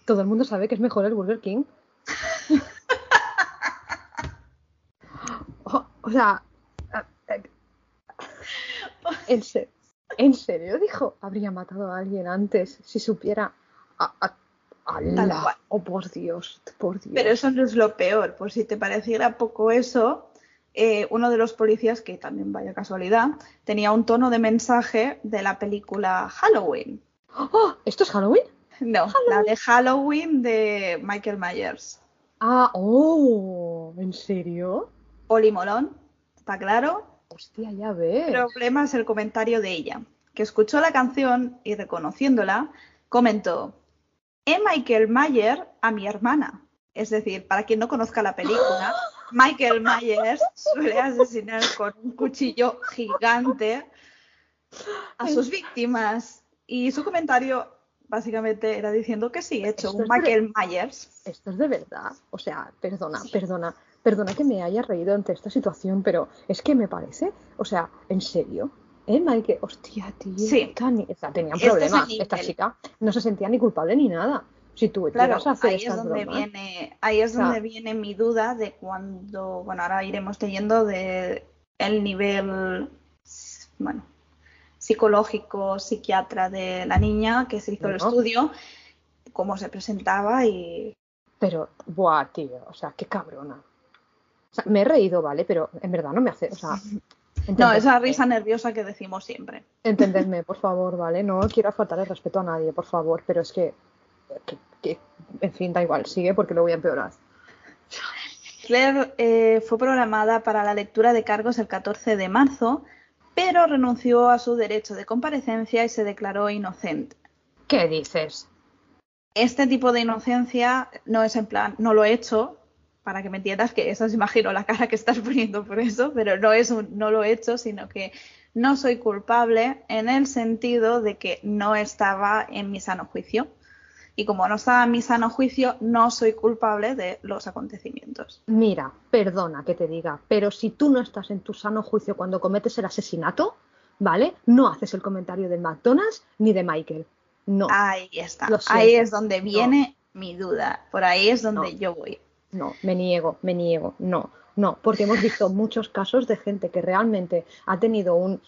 S2: Todo el mundo sabe que es mejor el Burger King. o, o sea, en, se- en serio dijo, habría matado a alguien antes si supiera. A, a-
S1: Tal cual.
S2: Oh, por Dios, por Dios.
S1: Pero eso no es lo peor. Por si te pareciera poco eso, eh, uno de los policías, que también vaya casualidad, tenía un tono de mensaje de la película Halloween.
S2: ¡Oh! ¿Esto es Halloween?
S1: No, la de Halloween de Michael Myers.
S2: Ah, oh, ¿en serio?
S1: Poli Molón, ¿está claro?
S2: Hostia, ya ves.
S1: El problema es el comentario de ella, que escuchó la canción y reconociéndola, comentó, he Michael Myers a mi hermana. Es decir, para quien no conozca la película, Michael Myers suele asesinar con un cuchillo gigante a sus víctimas. Y su comentario básicamente era diciendo que sí, he hecho un
S2: de-
S1: Michael Myers.
S2: Esto es de verdad. O sea, perdona,
S1: Sí.
S2: perdona, perdona que me haya reído ante esta situación, pero es que me parece, o sea, en serio. ¿Eh, Mike? Hostia, tío.
S1: Sí.
S2: tan- o sea, tenía
S1: Este es el
S2: problemas.
S1: nivel.
S2: Esta chica no se sentía ni culpable ni nada. Si tú
S1: Claro,
S2: a hacer
S1: ahí es donde
S2: bromas.
S1: viene, ahí es donde viene mi duda de cuando, bueno, ahora iremos teniendo de el nivel, bueno, psicológico, psiquiatra de la niña que se hizo el estudio, cómo se presentaba y
S2: Pero, buah, tío, o sea, qué cabrona. O sea, me he reído, ¿vale? Pero en verdad no me hace, o sea...
S1: no, esa risa nerviosa que decimos siempre.
S2: Entendedme, por favor, ¿vale? No quiero faltar el respeto a nadie, por favor, pero es que, que- que- en fin, da igual, sigue porque lo voy a empeorar.
S1: Claire eh, fue programada para la lectura de cargos el 14 de marzo, pero renunció a su derecho de comparecencia y se declaró inocente.
S2: ¿Qué dices?
S1: Este tipo de inocencia no es en plan, no lo he hecho, para que me entiendas que eso os imagino la cara que estás poniendo por eso, pero no es un no lo he hecho, sino que no soy culpable en el sentido de que no estaba en mi sano juicio. Y como no estaba en mi sano juicio, no soy culpable de los acontecimientos.
S2: Mira, perdona que te diga, pero si tú no estás en tu sano juicio cuando cometes el asesinato, ¿vale? No haces el comentario de McDonald's ni de Michael. No.
S1: Ahí está. Ahí es donde viene mi duda. Por ahí es donde yo voy.
S2: No, me niego, me niego. No, no, porque hemos visto muchos casos de gente que realmente ha tenido un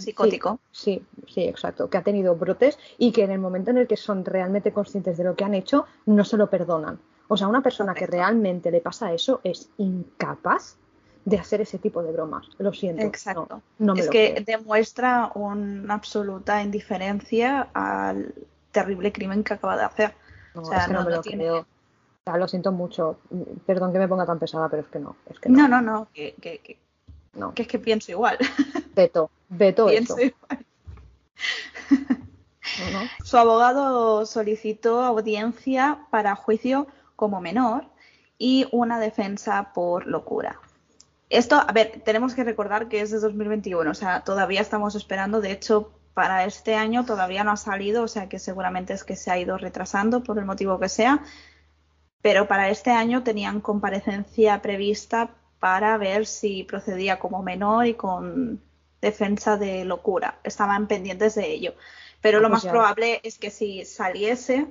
S1: psicótico.
S2: Sí, sí, exacto, que ha tenido brotes y que en el momento en el que son realmente conscientes de lo que han hecho, no se lo perdonan. O sea, una persona que realmente le pasa eso es incapaz de hacer ese tipo de bromas. Lo siento.
S1: Exacto. es que demuestra una absoluta indiferencia al terrible crimen que acaba de hacer.
S2: o sea, no, me lo creo. lo siento mucho. Perdón que me ponga tan pesada, pero es que no. Es que
S1: no, no, no. Que, es que pienso igual.
S2: Veto, veto
S1: pienso igual. Su abogado solicitó audiencia para juicio como menor y una defensa por locura. Esto, a ver, tenemos que recordar que es de 2021, o sea, todavía estamos esperando, de hecho, para este año todavía no ha salido, o sea que seguramente es que se ha ido retrasando por el motivo que sea, pero para este año tenían comparecencia prevista para ver si procedía como menor y con defensa de locura. Estaban pendientes de ello. Pero lo pues más probable es que si saliese,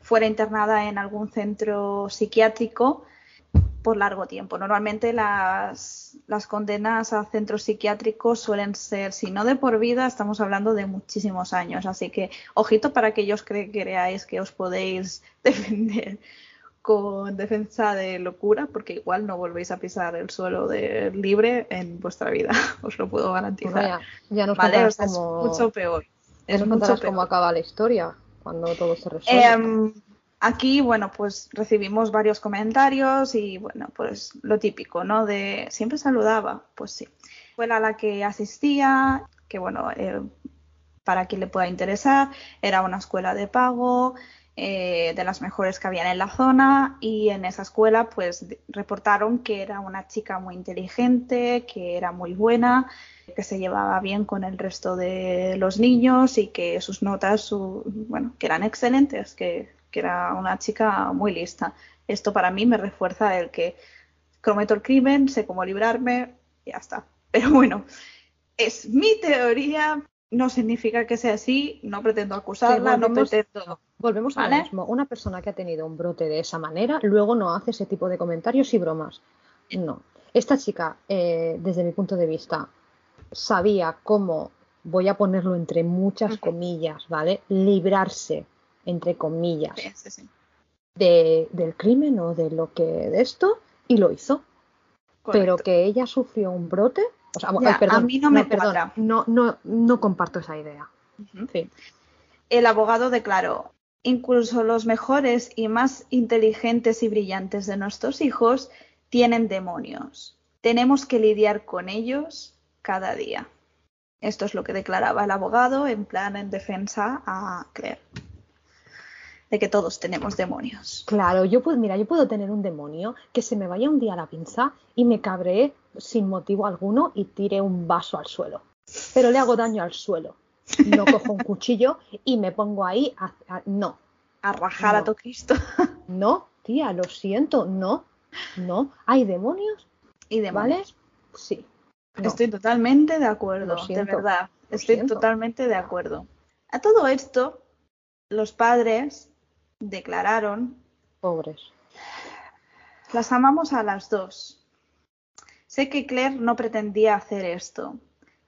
S1: fuera internada en algún centro psiquiátrico por largo tiempo. Normalmente las, las, condenas a centros psiquiátricos suelen ser, si no de por vida, estamos hablando de muchísimos años. Así que ojito para aquellos que creáis que os podéis defender con defensa de locura, porque igual no volvéis a pisar el suelo de libre en vuestra vida, os lo puedo garantizar.
S2: ya, nos
S1: ¿Vale?
S2: es
S1: mucho peor.
S2: Es mucho peor. cómo acaba la historia cuando todo se resuelve.
S1: Em, Aquí, bueno, pues recibimos varios comentarios y, bueno, pues lo típico, ¿no? De siempre saludaba, pues sí. Fue a la que asistía, que, bueno, eh, para quien le pueda interesar, era una escuela de pago, eh, de las mejores que habían en la zona y en esa escuela pues reportaron que era una chica muy inteligente, que era muy buena, que se llevaba bien con el resto de los niños y que sus notas, su, bueno, que eran excelentes, que que era una chica muy lista. Esto para mí me refuerza el que cometo el crimen, sé cómo librarme, y ya está. Pero bueno, es mi teoría, no significa que sea así, no pretendo acusarla, no pretendo.
S2: Volvemos a lo mismo. Una persona que ha tenido un brote de esa manera, luego no hace ese tipo de comentarios y bromas. No. Esta chica, eh, desde mi punto de vista, sabía cómo, voy a ponerlo entre muchas comillas, ¿vale? Librarse entre comillas, De, del crimen o de lo que de esto, y lo hizo. Pero que ella sufrió un brote, o sea, perdón,
S1: a mí no me
S2: no, no, no, comparto esa idea.
S1: El abogado declaró, incluso los mejores y más inteligentes y brillantes de nuestros hijos tienen demonios. Tenemos que lidiar con ellos cada día. Esto es lo que declaraba el abogado en plan en defensa a Claire de que todos tenemos demonios.
S2: Claro, yo puedo, mira, yo puedo tener un demonio que se me vaya un día a la pinza y me cabree sin motivo alguno y tire un vaso al suelo. Pero le hago daño al suelo. No cojo un cuchillo y me pongo ahí a, no.
S1: A rajar a tu Cristo.
S2: No, tía, lo siento, no, no. ¿Hay demonios?
S1: ¿Y demonios?
S2: Sí.
S1: Estoy totalmente de acuerdo, de verdad. Estoy totalmente de acuerdo. A todo esto, los padres declararon.
S2: Pobres.
S1: Las amamos a las dos. Sé que Claire no pretendía hacer esto.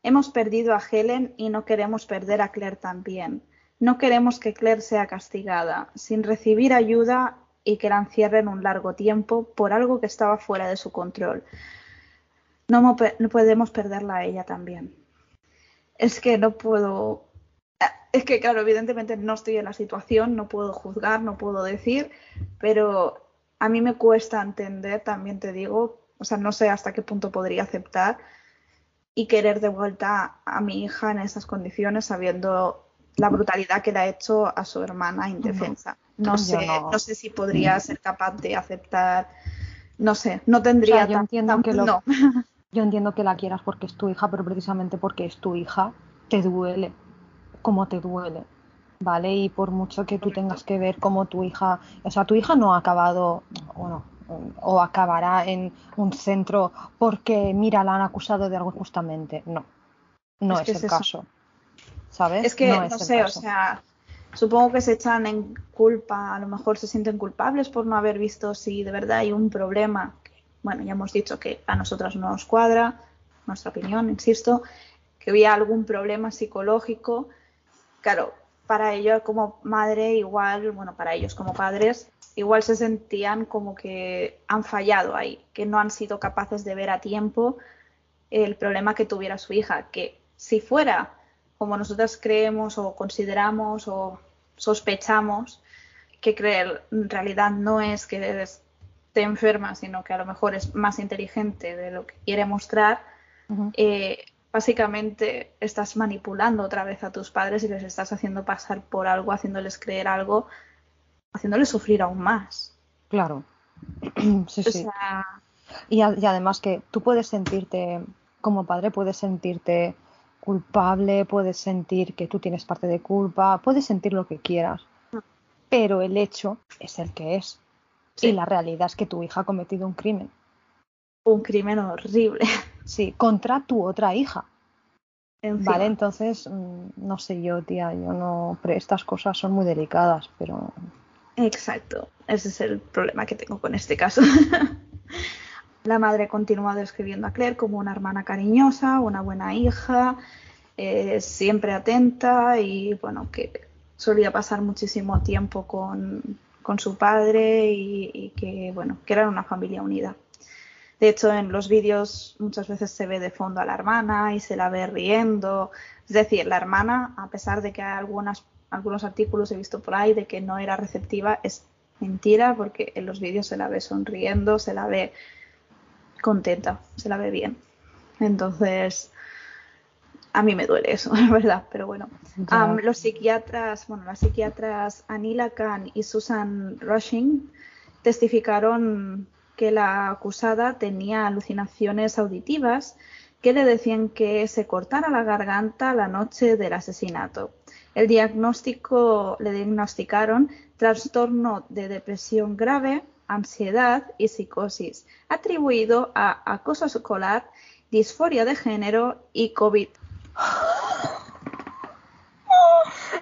S1: Hemos perdido a Helen y no queremos perder a Claire también. No queremos que Claire sea castigada, sin recibir ayuda y que la encierren un largo tiempo por algo que estaba fuera de su control. No, no podemos perderla a ella también. Es que no puedo es que, claro, evidentemente no estoy en la situación, no puedo juzgar, no puedo decir, pero a mí me cuesta entender, también te digo, o sea, no sé hasta qué punto podría aceptar y querer de vuelta a mi hija en esas condiciones sabiendo la brutalidad que le ha hecho a su hermana indefensa. No, sé, no. sé si podría ser capaz de aceptar, no sé, no tendría
S2: yo entiendo que Yo entiendo que la quieras porque es tu hija, pero precisamente porque es tu hija te duele, como te duele. ¿Vale? Y por mucho que tú tengas que ver cómo tu hija, o sea, tu hija no ha acabado, bueno, o acabará en un centro porque, mira, la han acusado de algo justamente. No, no es, el caso. ¿Sabes?
S1: Es que, no, sé, o sea, supongo que se echan en culpa, a lo mejor se sienten culpables por no haber visto si de verdad hay un problema. Bueno, ya hemos dicho que a nosotras no nos cuadra, nuestra opinión, insisto, que había algún problema psicológico. Claro, para ellos como madre, igual, bueno, para ellos como padres, igual se sentían como que han fallado ahí, que no han sido capaces de ver a tiempo el problema que tuviera su hija, que si fuera como nosotras creemos o consideramos o sospechamos, que creer en realidad no es que esté enferma, sino que a lo mejor es más inteligente de lo que quiere mostrar, eh, básicamente estás manipulando otra vez a tus padres y les estás haciendo pasar por algo, haciéndoles creer algo haciéndole sufrir aún más.
S2: Claro. sí, sí. y, además que tú puedes sentirte, como padre, puedes sentirte culpable, puedes sentir que tú tienes parte de culpa, puedes sentir lo que quieras, pero el hecho es el que es. Y la realidad es que tu hija ha cometido un crimen.
S1: Un crimen horrible.
S2: Sí, contra tu otra hija. Vale, entonces, mm, no sé yo, tía, yo no. Estas cosas son muy delicadas, pero
S1: Exacto, ese es el problema que tengo con este caso. la madre continúa describiendo a Claire como una hermana cariñosa, una buena hija, eh, siempre atenta y bueno, que solía pasar muchísimo tiempo con, su padre y, que bueno, que eran una familia unida. De hecho, en los vídeos muchas veces se ve de fondo a la hermana y se la ve riendo. Es decir, la hermana, a pesar de que hay algunas algunos artículos he visto por ahí de que no era receptiva, es mentira porque en los vídeos se la ve sonriendo, se la ve contenta, se la ve bien. Entonces, a mí me duele eso, es verdad, pero bueno. los psiquiatras, bueno, las psiquiatras Anila Khan y Susan Rushing testificaron que la acusada tenía alucinaciones auditivas que le decían que se cortara la garganta la noche del asesinato. El diagnóstico le diagnosticaron trastorno de depresión grave, ansiedad y psicosis, atribuido a acoso escolar, disforia de género y COVID.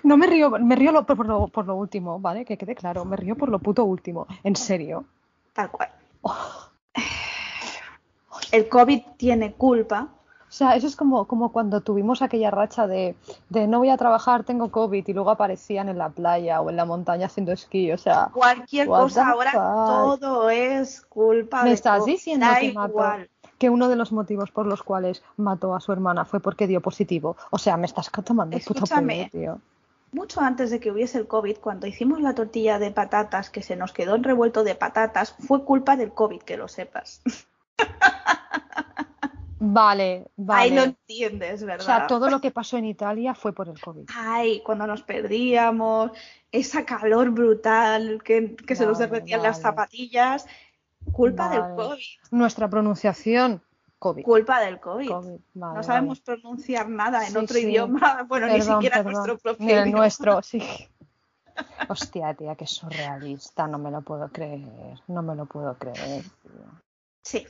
S2: No me río, me río por, lo, último, ¿vale? Que quede claro, me río por lo puto último, en serio.
S1: Tal cual. El COVID tiene culpa
S2: o sea, eso es como, como cuando tuvimos aquella racha de, de, no voy a trabajar, tengo COVID y luego aparecían en la playa o en la montaña haciendo esquí. O sea,
S1: cualquier cosa, ahora todo es culpa
S2: ¿Me estás diciendo que, que uno de los motivos por los cuales mató a su hermana fue porque dio positivo? O sea, me estás tomando el puto pelo, tío
S1: mucho antes de que hubiese el COVID, cuando hicimos la tortilla de patatas que se nos quedó en revuelto de patatas, fue culpa del COVID, que lo sepas.
S2: Vale, vale.
S1: Ahí lo entiendes, ¿verdad?
S2: O sea, todo lo que pasó en Italia fue por el COVID.
S1: Ay, cuando nos perdíamos, esa calor brutal que, se nos derretían las zapatillas, culpa del COVID.
S2: Nuestra pronunciación, COVID.
S1: Culpa del COVID. no sabemos pronunciar nada en otro idioma, bueno, ni siquiera nuestro propio
S2: el nuestro, sí. Hostia, tía, que surrealista, no me lo puedo creer, no me lo puedo creer.
S1: Sí,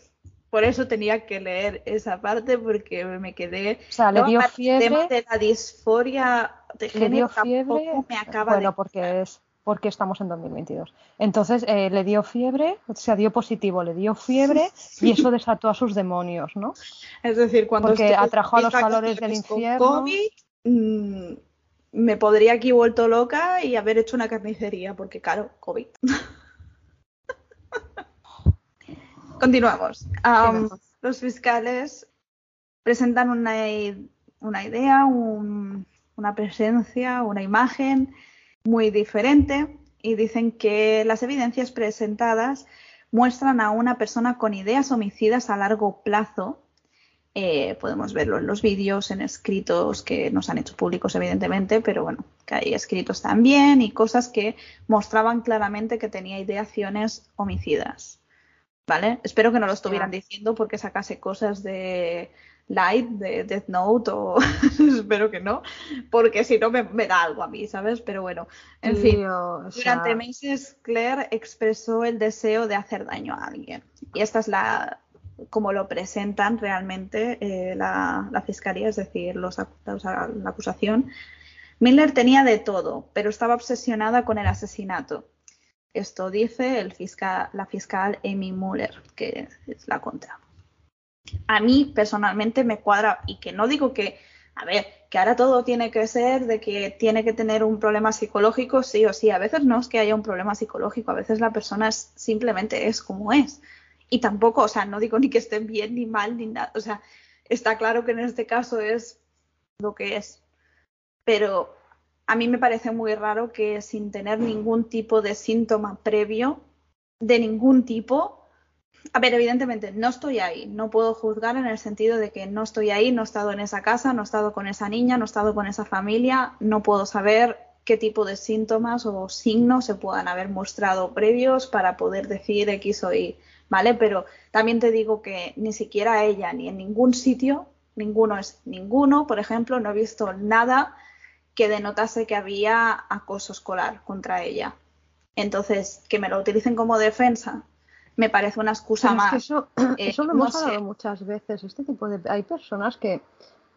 S1: por eso tenía que leer esa parte porque me quedé.
S2: O sea, le dio fiebre. El tema
S1: de la disforia de género fiebre. Me acaba
S2: bueno, porque es porque estamos en 2022. Entonces eh, le dio fiebre, o sea, dio positivo, le dio fiebre y eso desató a sus demonios, ¿no?
S1: Es decir, cuando
S2: porque atrajo a los calores del infierno.
S1: COVID, mm, me podría aquí vuelto loca y haber hecho una carnicería, porque claro, COVID. Continuamos. los fiscales presentan una, idea, una presencia, una imagen muy diferente y dicen que las evidencias presentadas muestran a una persona con ideas homicidas a largo plazo. Eh, podemos verlo en los vídeos, en escritos que nos han hecho públicos, evidentemente, pero bueno, que hay escritos también y cosas que mostraban claramente que tenía ideaciones homicidas. ¿Vale? Espero que no lo estuvieran diciendo porque sacase cosas de Light, de Death Note, o espero que no, porque si no me, da algo a mí, ¿sabes? Pero bueno, en fin, durante meses Claire expresó el deseo de hacer daño a alguien. Y esta es la, como lo presentan realmente eh, la, fiscalía, es decir, los, la acusación. Miller tenía de todo, pero estaba obsesionada con el asesinato. Esto dice la fiscal Amy Muller, que es la contra. A mí personalmente me cuadra y que no digo que, a ver, que ahora todo tiene que ser de que tiene que tener un problema psicológico, sí o sí. A veces no es que haya un problema psicológico, a veces la persona simplemente es como es. Y tampoco, o sea, no digo ni que estén bien ni mal ni nada. O sea, está claro que en este caso es lo que es. Pero a mí me parece muy raro que sin tener ningún tipo de síntoma previo, de ningún tipo, a ver, evidentemente no estoy ahí, no puedo juzgar en el sentido de que no estoy ahí, no he estado en esa casa, no he estado con esa niña, no he estado con esa familia, no puedo saber qué tipo de síntomas o signos se puedan haber mostrado previos para poder decir X o Y, ¿vale? Pero también te digo que ni siquiera ella ni en ningún sitio, ninguno es ninguno, por ejemplo, no he visto nada que denotase que había acoso escolar contra ella. Entonces, que me lo utilicen como defensa, me parece una excusa más.
S2: eso, eh, eso, lo hemos hablado muchas veces. Este tipo de. Hay personas que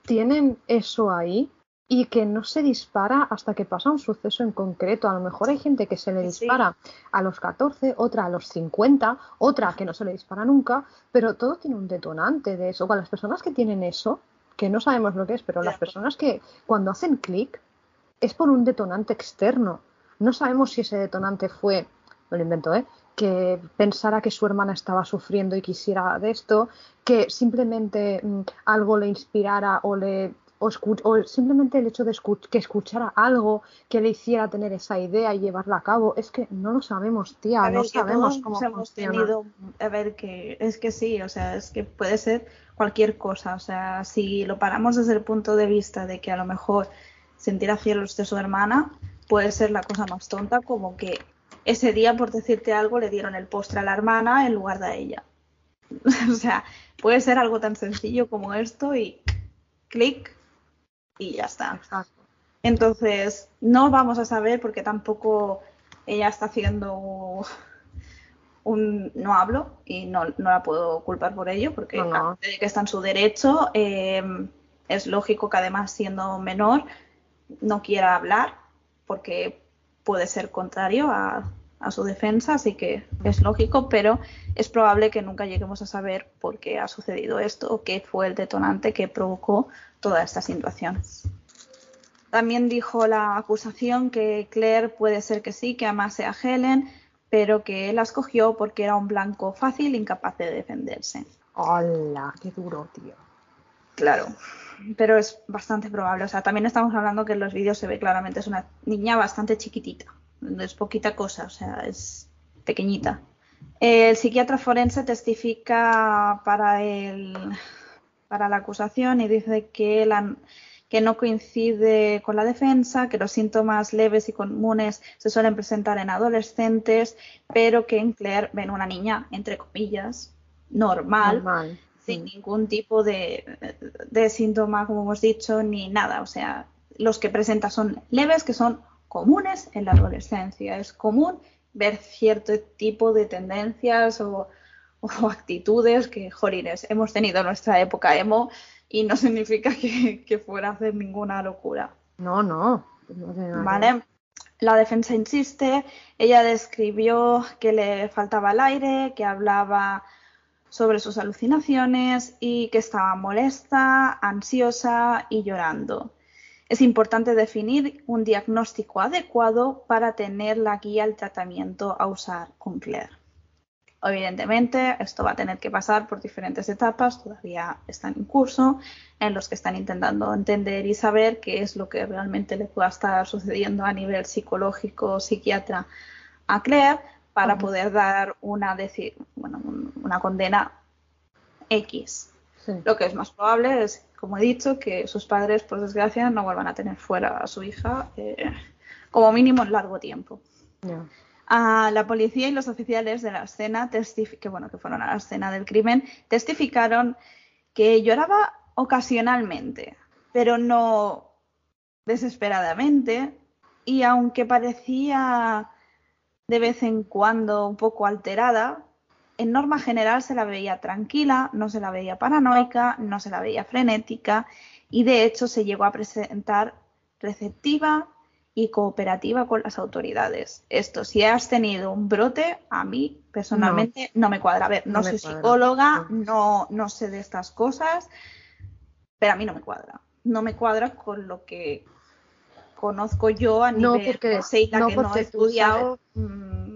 S2: tienen eso ahí y que no se dispara hasta que pasa un suceso en concreto. A lo mejor hay gente que se le dispara a los 14, otra a los 50, otra que no se le dispara nunca, pero todo tiene un detonante de eso. Con las personas que tienen eso, que no sabemos lo que es, pero las personas que cuando hacen clic es por un detonante externo. No sabemos si ese detonante fue, lo invento, ¿eh? que pensara que su hermana estaba sufriendo y quisiera de esto, que simplemente mm, algo le inspirara o le o, simplemente el hecho de que escuchara algo que le hiciera tener esa idea y llevarla a cabo, es que no lo sabemos, tía, no sabemos cómo hemos tenido,
S1: a ver que es que sí, o sea, es que puede ser cualquier cosa, o sea, si lo paramos desde el punto de vista de que a lo mejor sentir a cielos de su hermana puede ser la cosa más tonta como que ese día, por decirte algo, le dieron el postre a la hermana en lugar de a ella. o sea, puede ser algo tan sencillo como esto y clic y ya está. Entonces, no vamos a saber porque tampoco ella está haciendo un no hablo y no, la puedo culpar por ello porque que está en su derecho eh, es lógico que además siendo menor no quiera hablar porque puede ser contrario a, su defensa, así que es lógico, pero es probable que nunca lleguemos a saber por qué ha sucedido esto o qué fue el detonante que provocó toda esta situación. También dijo la acusación que Claire puede ser que sí, que amase a Helen, pero que él la escogió porque era un blanco fácil, incapaz de defenderse.
S2: ¡Hola! ¡Qué duro, tío!
S1: Claro pero es bastante probable. O sea, también estamos hablando que en los vídeos se ve claramente, es una niña bastante chiquitita, no es poquita cosa, o sea, es pequeñita. El psiquiatra forense testifica para, el, para la acusación y dice que, la, que no coincide con la defensa, que los síntomas leves y comunes se suelen presentar en adolescentes, pero que en Claire ven una niña, entre comillas, normal. normal sin mm. ningún tipo de, síntoma, como hemos dicho, ni nada. O sea, los que presenta son leves, que son comunes en la adolescencia. Es común ver cierto tipo de tendencias o, actitudes que, jolines, hemos tenido en nuestra época emo y no significa que, fuera a hacer ninguna locura.
S2: No, no.
S1: vale. La defensa insiste, ella describió que le faltaba el aire, que hablaba sobre sus alucinaciones y que estaba molesta, ansiosa y llorando. Es importante definir un diagnóstico adecuado para tener la guía al tratamiento a usar con Claire. Evidentemente, esto va a tener que pasar por diferentes etapas, todavía están en curso, en los que están intentando entender y saber qué es lo que realmente le pueda estar sucediendo a nivel psicológico, psiquiatra a Claire para poder dar una, bueno, una condena X. Lo que es más probable es, como he dicho, que sus padres, por desgracia, no vuelvan a tener fuera a su hija eh, como mínimo en largo tiempo. A la policía y los oficiales de la escena, que, bueno, que fueron a la escena del crimen, testificaron que lloraba ocasionalmente, pero no desesperadamente, y aunque parecía de vez en cuando un poco alterada, en norma general se la veía tranquila, no se la veía paranoica, no se la veía frenética y de hecho se llegó a presentar receptiva y cooperativa con las autoridades. Esto, si has tenido un brote, a mí personalmente no, me cuadra. A ver, no, soy psicóloga, no, no sé de estas cosas, pero a mí no me cuadra. No me cuadra con lo que conozco yo a nivel no porque, no que no he estudiado.
S2: Mm,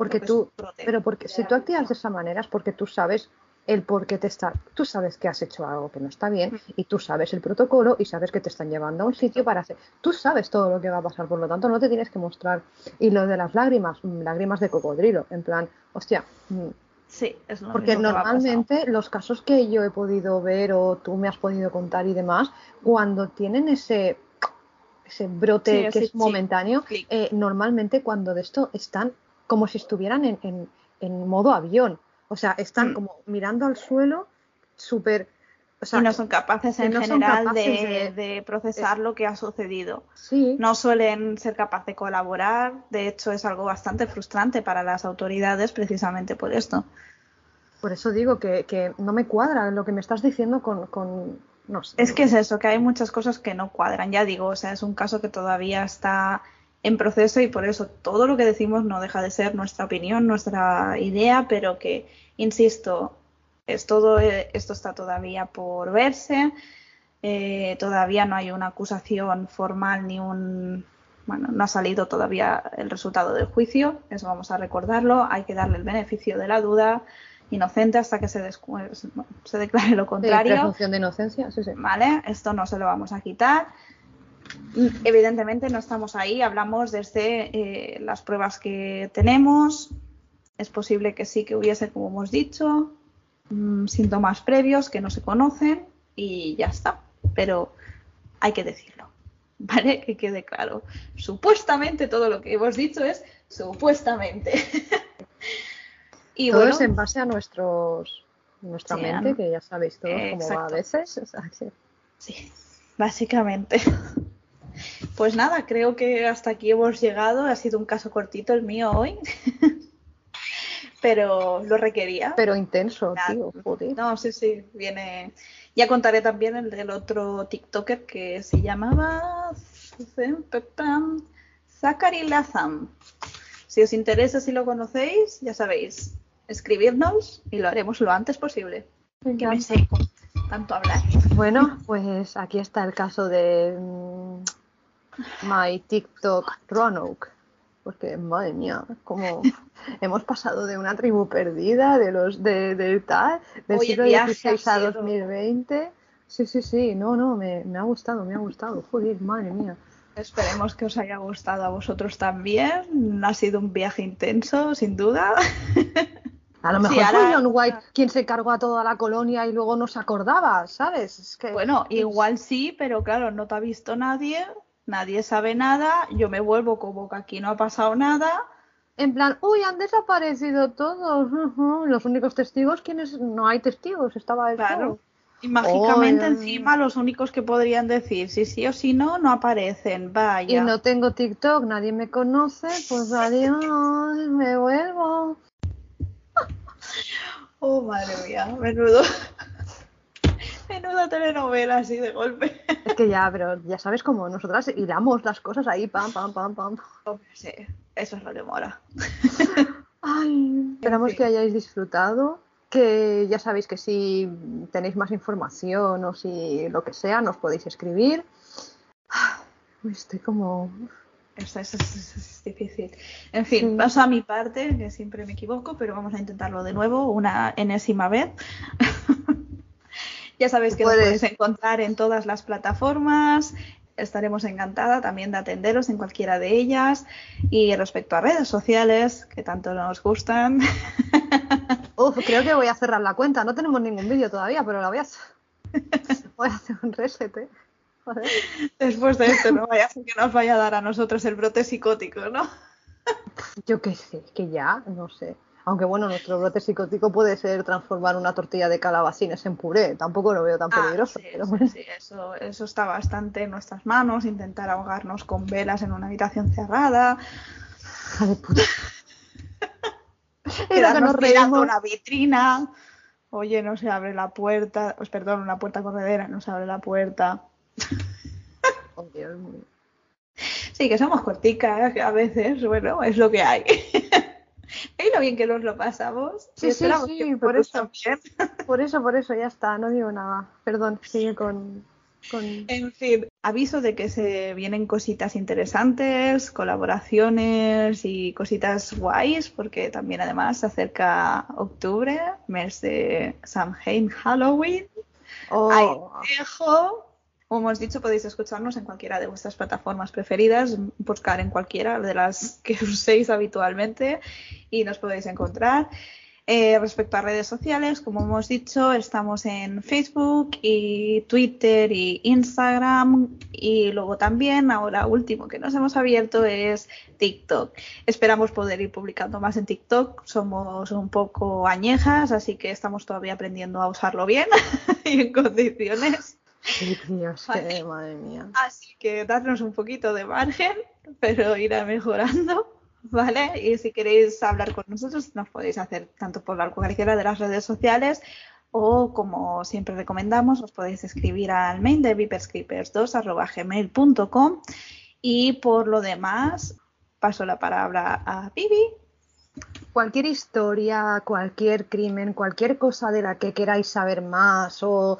S2: porque tú, pero porque si tú activas de esa manera es porque tú sabes el por qué te está, tú sabes que has hecho algo que no está bien mm. y tú sabes el protocolo y sabes que te están llevando a un sitio para hacer, tú sabes todo lo que va a pasar, por lo tanto no te tienes que mostrar. Y lo de las lágrimas, mm, lágrimas de cocodrilo, en plan, hostia.
S1: Mm, sí, es lo
S2: Porque normalmente los casos que yo he podido ver o tú me has podido contar y demás, cuando tienen ese ese brote que es momentáneo, eh, normalmente cuando de esto están como si estuvieran en, modo avión. O sea, están mm. como mirando al suelo, súper...
S1: O y no son capaces en general de, procesar lo que ha sucedido.
S2: Sí.
S1: No suelen ser capaces de colaborar. De hecho, es algo bastante frustrante para las autoridades precisamente por esto.
S2: Por eso digo que, no me cuadra lo que me estás diciendo con, con, no sé.
S1: Es que es eso, que hay muchas cosas que no cuadran. Ya digo, o sea, es un caso que todavía está en proceso y por eso todo lo que decimos no deja de ser nuestra opinión, nuestra idea, pero que, insisto, es todo, eh, esto está todavía por verse, eh, todavía no hay una acusación formal ni un... Bueno, no ha salido todavía el resultado del juicio, eso vamos a recordarlo, hay que darle el beneficio de la duda, inocente hasta que se, se declare lo contrario.
S2: de inocencia, sí, sí.
S1: Vale, esto no se lo vamos a quitar. Evidentemente no estamos ahí, hablamos desde eh, las pruebas que tenemos. Es posible que sí que hubiese, como hemos dicho, mm, síntomas previos que no se conocen y ya está. Pero hay que decirlo, ¿vale? Que quede claro. Supuestamente todo lo que hemos dicho es supuestamente.
S2: y todo es en base a nuestros nuestra mente, que ya sabéis todos cómo va a veces.
S1: sí, básicamente. Pues nada, creo que hasta aquí hemos llegado. Ha sido un caso cortito el mío hoy. Pero lo requería.
S2: Pero intenso, tío.
S1: No, sí, sí. Viene. Ya contaré también el del otro TikToker que se llamaba Zachary Lazam. Si os interesa, si lo conocéis, ya sabéis, escribirnos y lo haremos lo antes posible. Que me seco tanto hablar.
S2: Bueno, pues aquí está el caso de mm, My TikTok Roanoke. Porque, madre mía, como hemos pasado de una tribu perdida, de los de, de tal, del siglo XVI a 2020. Sí, sí, sí, no, no, me, me ha gustado, me ha gustado. Joder, madre mía.
S1: Esperemos que os haya gustado a vosotros también. Ha sido un viaje intenso, sin duda.
S2: A lo mejor fue John White quien se cargó a toda la colonia y luego no se acordaba, ¿sabes? Es que...
S1: Bueno, igual sí, pero claro, no te ha visto nadie, nadie sabe nada, yo me vuelvo como que aquí no ha pasado nada.
S2: En plan, uy, han desaparecido todos. Los únicos testigos, ¿quiénes? No hay testigos, estaba el
S1: Claro. Y mágicamente encima los únicos que podrían decir si sí o si no, no aparecen. Vaya.
S2: Y no tengo TikTok, nadie me conoce, pues adiós, me vuelvo.
S1: Oh, madre mía, menudo. Menuda telenovela así de golpe.
S2: Es que ya, pero ya sabes cómo nosotras hilamos las cosas ahí, pam, pam, pam, pam.
S1: sí, eso es lo que mola.
S2: Ay, esperamos que hayáis disfrutado. Que ya sabéis que si tenéis más información o si lo que sea, nos podéis escribir. Estoy como.
S1: Es, es, difícil. En fin, paso a mi parte, que siempre me equivoco, pero vamos a intentarlo de nuevo, una enésima vez. Ya sabes que lo puedes encontrar en todas las plataformas. estaremos encantada también de atenderos en cualquiera de ellas. Y respecto a redes sociales, que tanto nos gustan.
S2: Uf, creo que voy a cerrar la cuenta. No tenemos ningún vídeo todavía, pero la voy a hacer. Voy a hacer un reset, ¿eh?
S1: Después de esto, no vaya a ser que nos vaya a dar a nosotros el brote psicótico, ¿no?
S2: Yo qué sé, que ya, no sé. Aunque bueno, nuestro brote psicótico puede ser transformar una tortilla de calabacines en puré. Tampoco lo veo tan ah, peligroso.
S1: sí, sí, eso, eso está bastante en nuestras manos. Intentar ahogarnos con velas en una habitación cerrada.
S2: Hija de puta.
S1: Quedarnos mirando una vitrina. Oye, no se abre la puerta. Pues perdón, una puerta corredera, no se abre la puerta.
S2: Oh, Dios mío.
S1: Sí, que somos corticas a veces, bueno, es lo que hay. ¿Y lo bien que nos lo pasamos?
S2: Sí, sí, sí, por eso. Por eso, por eso, ya está, no digo nada. Perdón, sigue con, con...
S1: En fin, aviso de que se vienen cositas interesantes, colaboraciones y cositas guays, porque también además se acerca octubre, mes de Samhain Halloween.
S2: Oh.
S1: Ahí dejo como hemos dicho, podéis escucharnos en cualquiera de vuestras plataformas preferidas, buscar en cualquiera de las que uséis habitualmente y nos podéis encontrar. Eh, respecto a redes sociales, como hemos dicho, estamos en Facebook y Twitter y Instagram y luego también, ahora último que nos hemos abierto es TikTok. Esperamos poder ir publicando más en TikTok. Somos un poco añejas, así que estamos todavía aprendiendo a usarlo bien y en condiciones.
S2: Dios, madre mía.
S1: Así que darnos un poquito de margen, pero irá mejorando, ¿vale? Y si queréis hablar con nosotros, nos podéis hacer tanto por cualquiera de las redes sociales o, como siempre recomendamos, os podéis escribir al mail de viperscreepers2.gmail.com y por lo demás, paso la palabra a Vivi
S2: cualquier historia, cualquier crimen, cualquier cosa de la que queráis saber más o,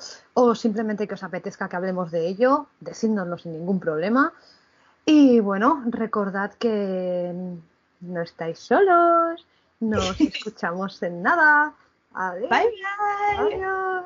S2: simplemente que os apetezca que hablemos de ello, decídnoslo sin ningún problema. Y bueno, recordad que no estáis solos, nos escuchamos en nada. Adiós.
S1: Bye bye. Adiós.